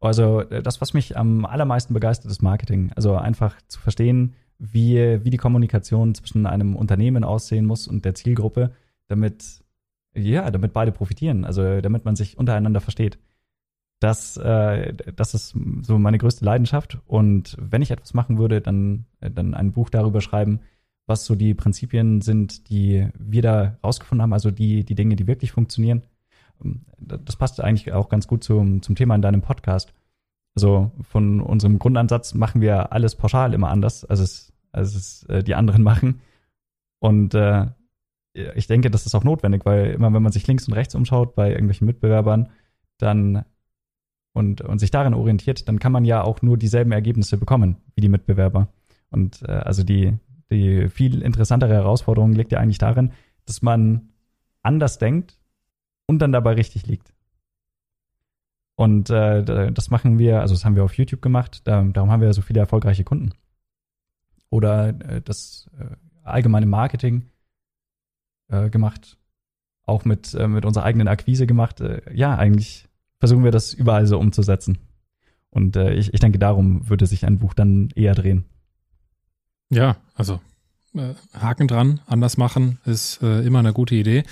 Also äh, das, was mich am allermeisten begeistert, ist Marketing. Also einfach zu verstehen, wie, wie die Kommunikation zwischen einem Unternehmen aussehen muss und der Zielgruppe, damit, ja, damit beide profitieren, also damit man sich untereinander versteht. Das, äh, das ist so meine größte Leidenschaft. Und wenn ich etwas machen würde, dann, dann ein Buch darüber schreiben, was so die Prinzipien sind, die wir da rausgefunden haben, also die, die Dinge, die wirklich funktionieren das passt eigentlich auch ganz gut zum, zum Thema in deinem Podcast. Also von unserem Grundansatz machen wir alles pauschal immer anders, als es, als es äh, die anderen (laughs) machen. Und äh, ich denke, das ist auch notwendig, weil immer wenn man sich links und rechts umschaut bei irgendwelchen Mitbewerbern, dann und, und sich daran orientiert, dann kann man ja auch nur dieselben Ergebnisse bekommen wie die Mitbewerber. Und äh, also die, die viel interessantere Herausforderung liegt ja eigentlich darin, dass man anders denkt und dann dabei richtig liegt. Und äh, das machen wir, also das haben wir auf YouTube gemacht, da, darum haben wir so viele erfolgreiche Kunden. Oder äh, das äh, allgemeine Marketing äh, gemacht, auch mit, äh, mit unserer eigenen Akquise gemacht. Äh, ja, eigentlich versuchen wir das überall so umzusetzen. Und äh, ich, ich denke, darum würde sich ein Buch dann eher drehen. Ja, also Haken dran, anders machen, ist äh, immer eine gute Idee.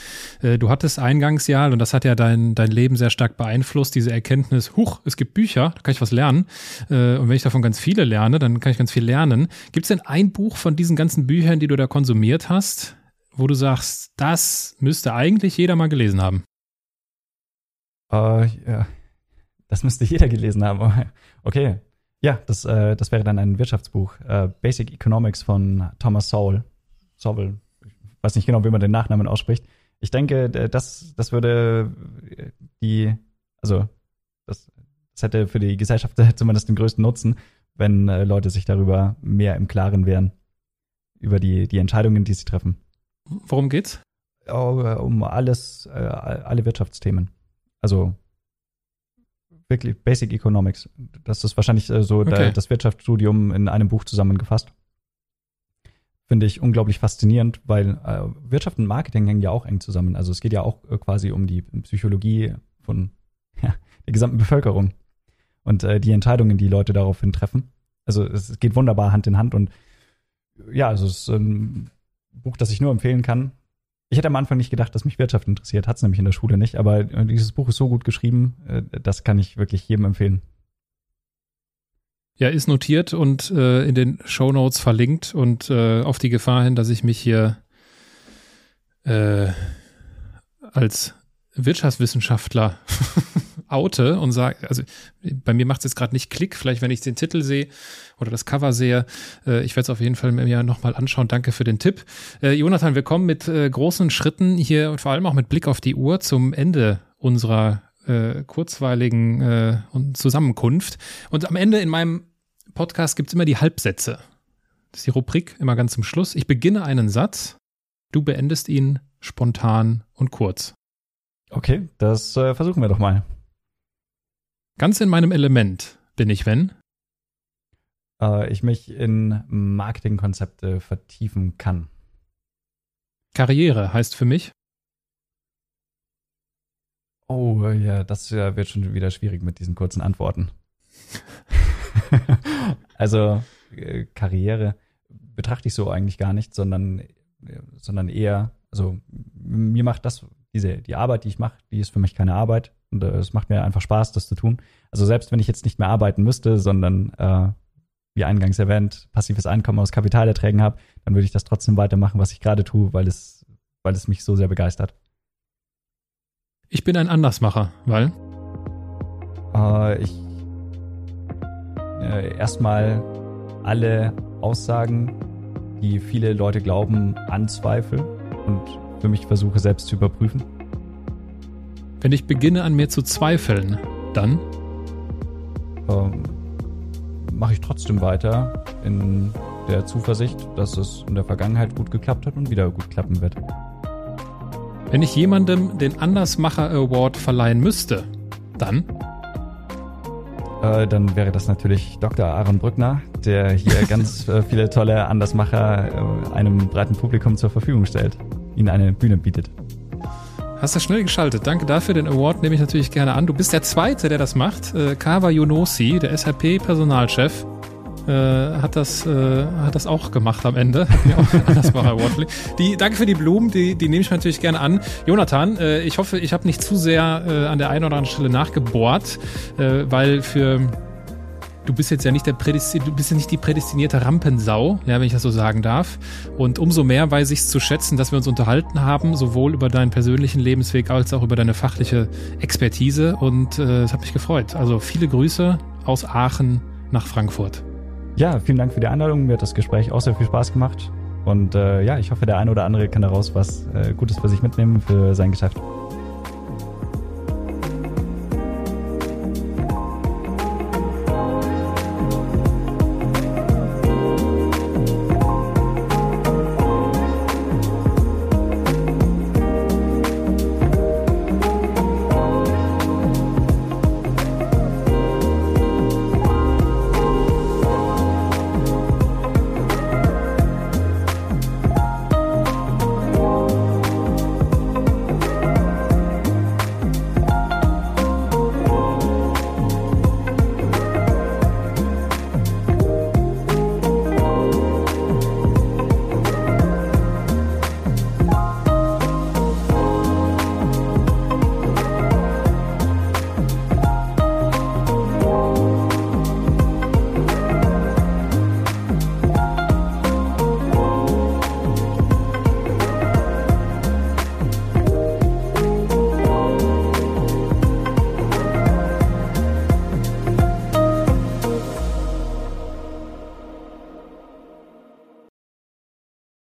Äh, du hattest eingangs ja, und das hat ja dein, dein Leben sehr stark beeinflusst, diese Erkenntnis, huch, es gibt Bücher, da kann ich was lernen. Äh, und wenn ich davon ganz viele lerne, dann kann ich ganz viel lernen. Gibt es denn ein Buch von diesen ganzen Büchern, die du da konsumiert hast, wo du sagst, das müsste eigentlich jeder mal gelesen haben? Uh, ja. Das müsste jeder gelesen haben. Okay, ja, das, äh, das wäre dann ein Wirtschaftsbuch. Äh, Basic Economics von Thomas Sowell. Sowell. Ich weiß nicht genau, wie man den Nachnamen ausspricht. Ich denke, das, das würde äh, die, also das, das hätte für die Gesellschaft (laughs) zumindest den größten Nutzen, wenn äh, Leute sich darüber mehr im Klaren wären. Über die, die Entscheidungen, die sie treffen. Worum geht's? Oh, um alles, äh, alle Wirtschaftsthemen. Also wirklich Basic Economics. Das ist wahrscheinlich äh, so okay. der, das Wirtschaftsstudium in einem Buch zusammengefasst. Finde ich unglaublich faszinierend, weil äh, Wirtschaft und Marketing hängen ja auch eng zusammen. Also es geht ja auch äh, quasi um die Psychologie von (laughs) ja, der gesamten Bevölkerung und äh, die Entscheidungen, die Leute daraufhin treffen. Also es geht wunderbar Hand in Hand und ja, also es ist ein Buch, das ich nur empfehlen kann. Ich hätte am Anfang nicht gedacht, dass mich Wirtschaft interessiert, hat es nämlich in der Schule nicht, aber äh, dieses Buch ist so gut geschrieben, äh, das kann ich wirklich jedem empfehlen. Ja, ist notiert und äh, in den Show Notes verlinkt und äh, auf die Gefahr hin, dass ich mich hier äh, als Wirtschaftswissenschaftler oute und sage, also bei mir macht es jetzt gerade nicht Klick, vielleicht wenn ich den Titel sehe oder das Cover sehe. Äh, ich werde es auf jeden Fall mir nochmal anschauen. Danke für den Tipp. Äh, Jonathan, wir kommen mit äh, großen Schritten hier und vor allem auch mit Blick auf die Uhr zum Ende unserer äh, kurzweiligen äh, Zusammenkunft. Und am Ende in meinem Podcast gibt es immer die Halbsätze. Das ist die Rubrik immer ganz zum Schluss. Ich beginne einen Satz, du beendest ihn spontan und kurz. Okay, das äh, versuchen wir doch mal. Ganz in meinem Element bin ich, wenn? Äh, ich mich in Marketingkonzepte vertiefen kann. Karriere heißt für mich? Oh ja, das wird schon wieder schwierig mit diesen kurzen Antworten. (laughs) also äh, Karriere betrachte ich so eigentlich gar nicht, sondern, sondern eher, also mir macht das, diese, die Arbeit, die ich mache, die ist für mich keine Arbeit. Und äh, es macht mir einfach Spaß, das zu tun. Also selbst wenn ich jetzt nicht mehr arbeiten müsste, sondern äh, wie eingangs erwähnt, passives Einkommen aus Kapitalerträgen habe, dann würde ich das trotzdem weitermachen, was ich gerade tue, weil es, weil es mich so sehr begeistert. Ich bin ein Andersmacher, weil? Äh, ich äh, erstmal alle Aussagen, die viele Leute glauben, anzweifle und für mich versuche selbst zu überprüfen. Wenn ich beginne an mir zu zweifeln, dann? Ähm, Mache ich trotzdem weiter in der Zuversicht, dass es in der Vergangenheit gut geklappt hat und wieder gut klappen wird. Wenn ich jemandem den Andersmacher Award verleihen müsste, dann? Äh, dann wäre das natürlich Dr. Aaron Brückner, der hier (laughs) ganz äh, viele tolle Andersmacher äh, einem breiten Publikum zur Verfügung stellt, ihnen eine Bühne bietet. Hast du schnell geschaltet. Danke dafür. Den Award nehme ich natürlich gerne an. Du bist der Zweite, der das macht. Äh, Kawa Yonosi, der SAP-Personalchef, äh, hat, das, äh, hat das auch gemacht am Ende. (laughs) Hat mir auch Andersmacher Award die, Danke für die Blumen, die, die nehme ich natürlich gerne an. Jonathan, äh, ich hoffe, ich habe nicht zu sehr äh, an der einen oder anderen Stelle nachgebohrt, äh, weil für du bist jetzt ja nicht der Prädestin du bist ja nicht die prädestinierte Rampensau, ja, wenn ich das so sagen darf. Und umso mehr weiß ich es zu schätzen, dass wir uns unterhalten haben, sowohl über deinen persönlichen Lebensweg als auch über deine fachliche Expertise. Und äh, es äh, hat mich gefreut. Also viele Grüße aus Aachen nach Frankfurt. Ja, vielen Dank für die Einladung. Mir hat das Gespräch auch sehr viel Spaß gemacht. Und äh, ja, ich hoffe, der eine oder andere kann daraus was äh, Gutes für sich mitnehmen für sein Geschäft.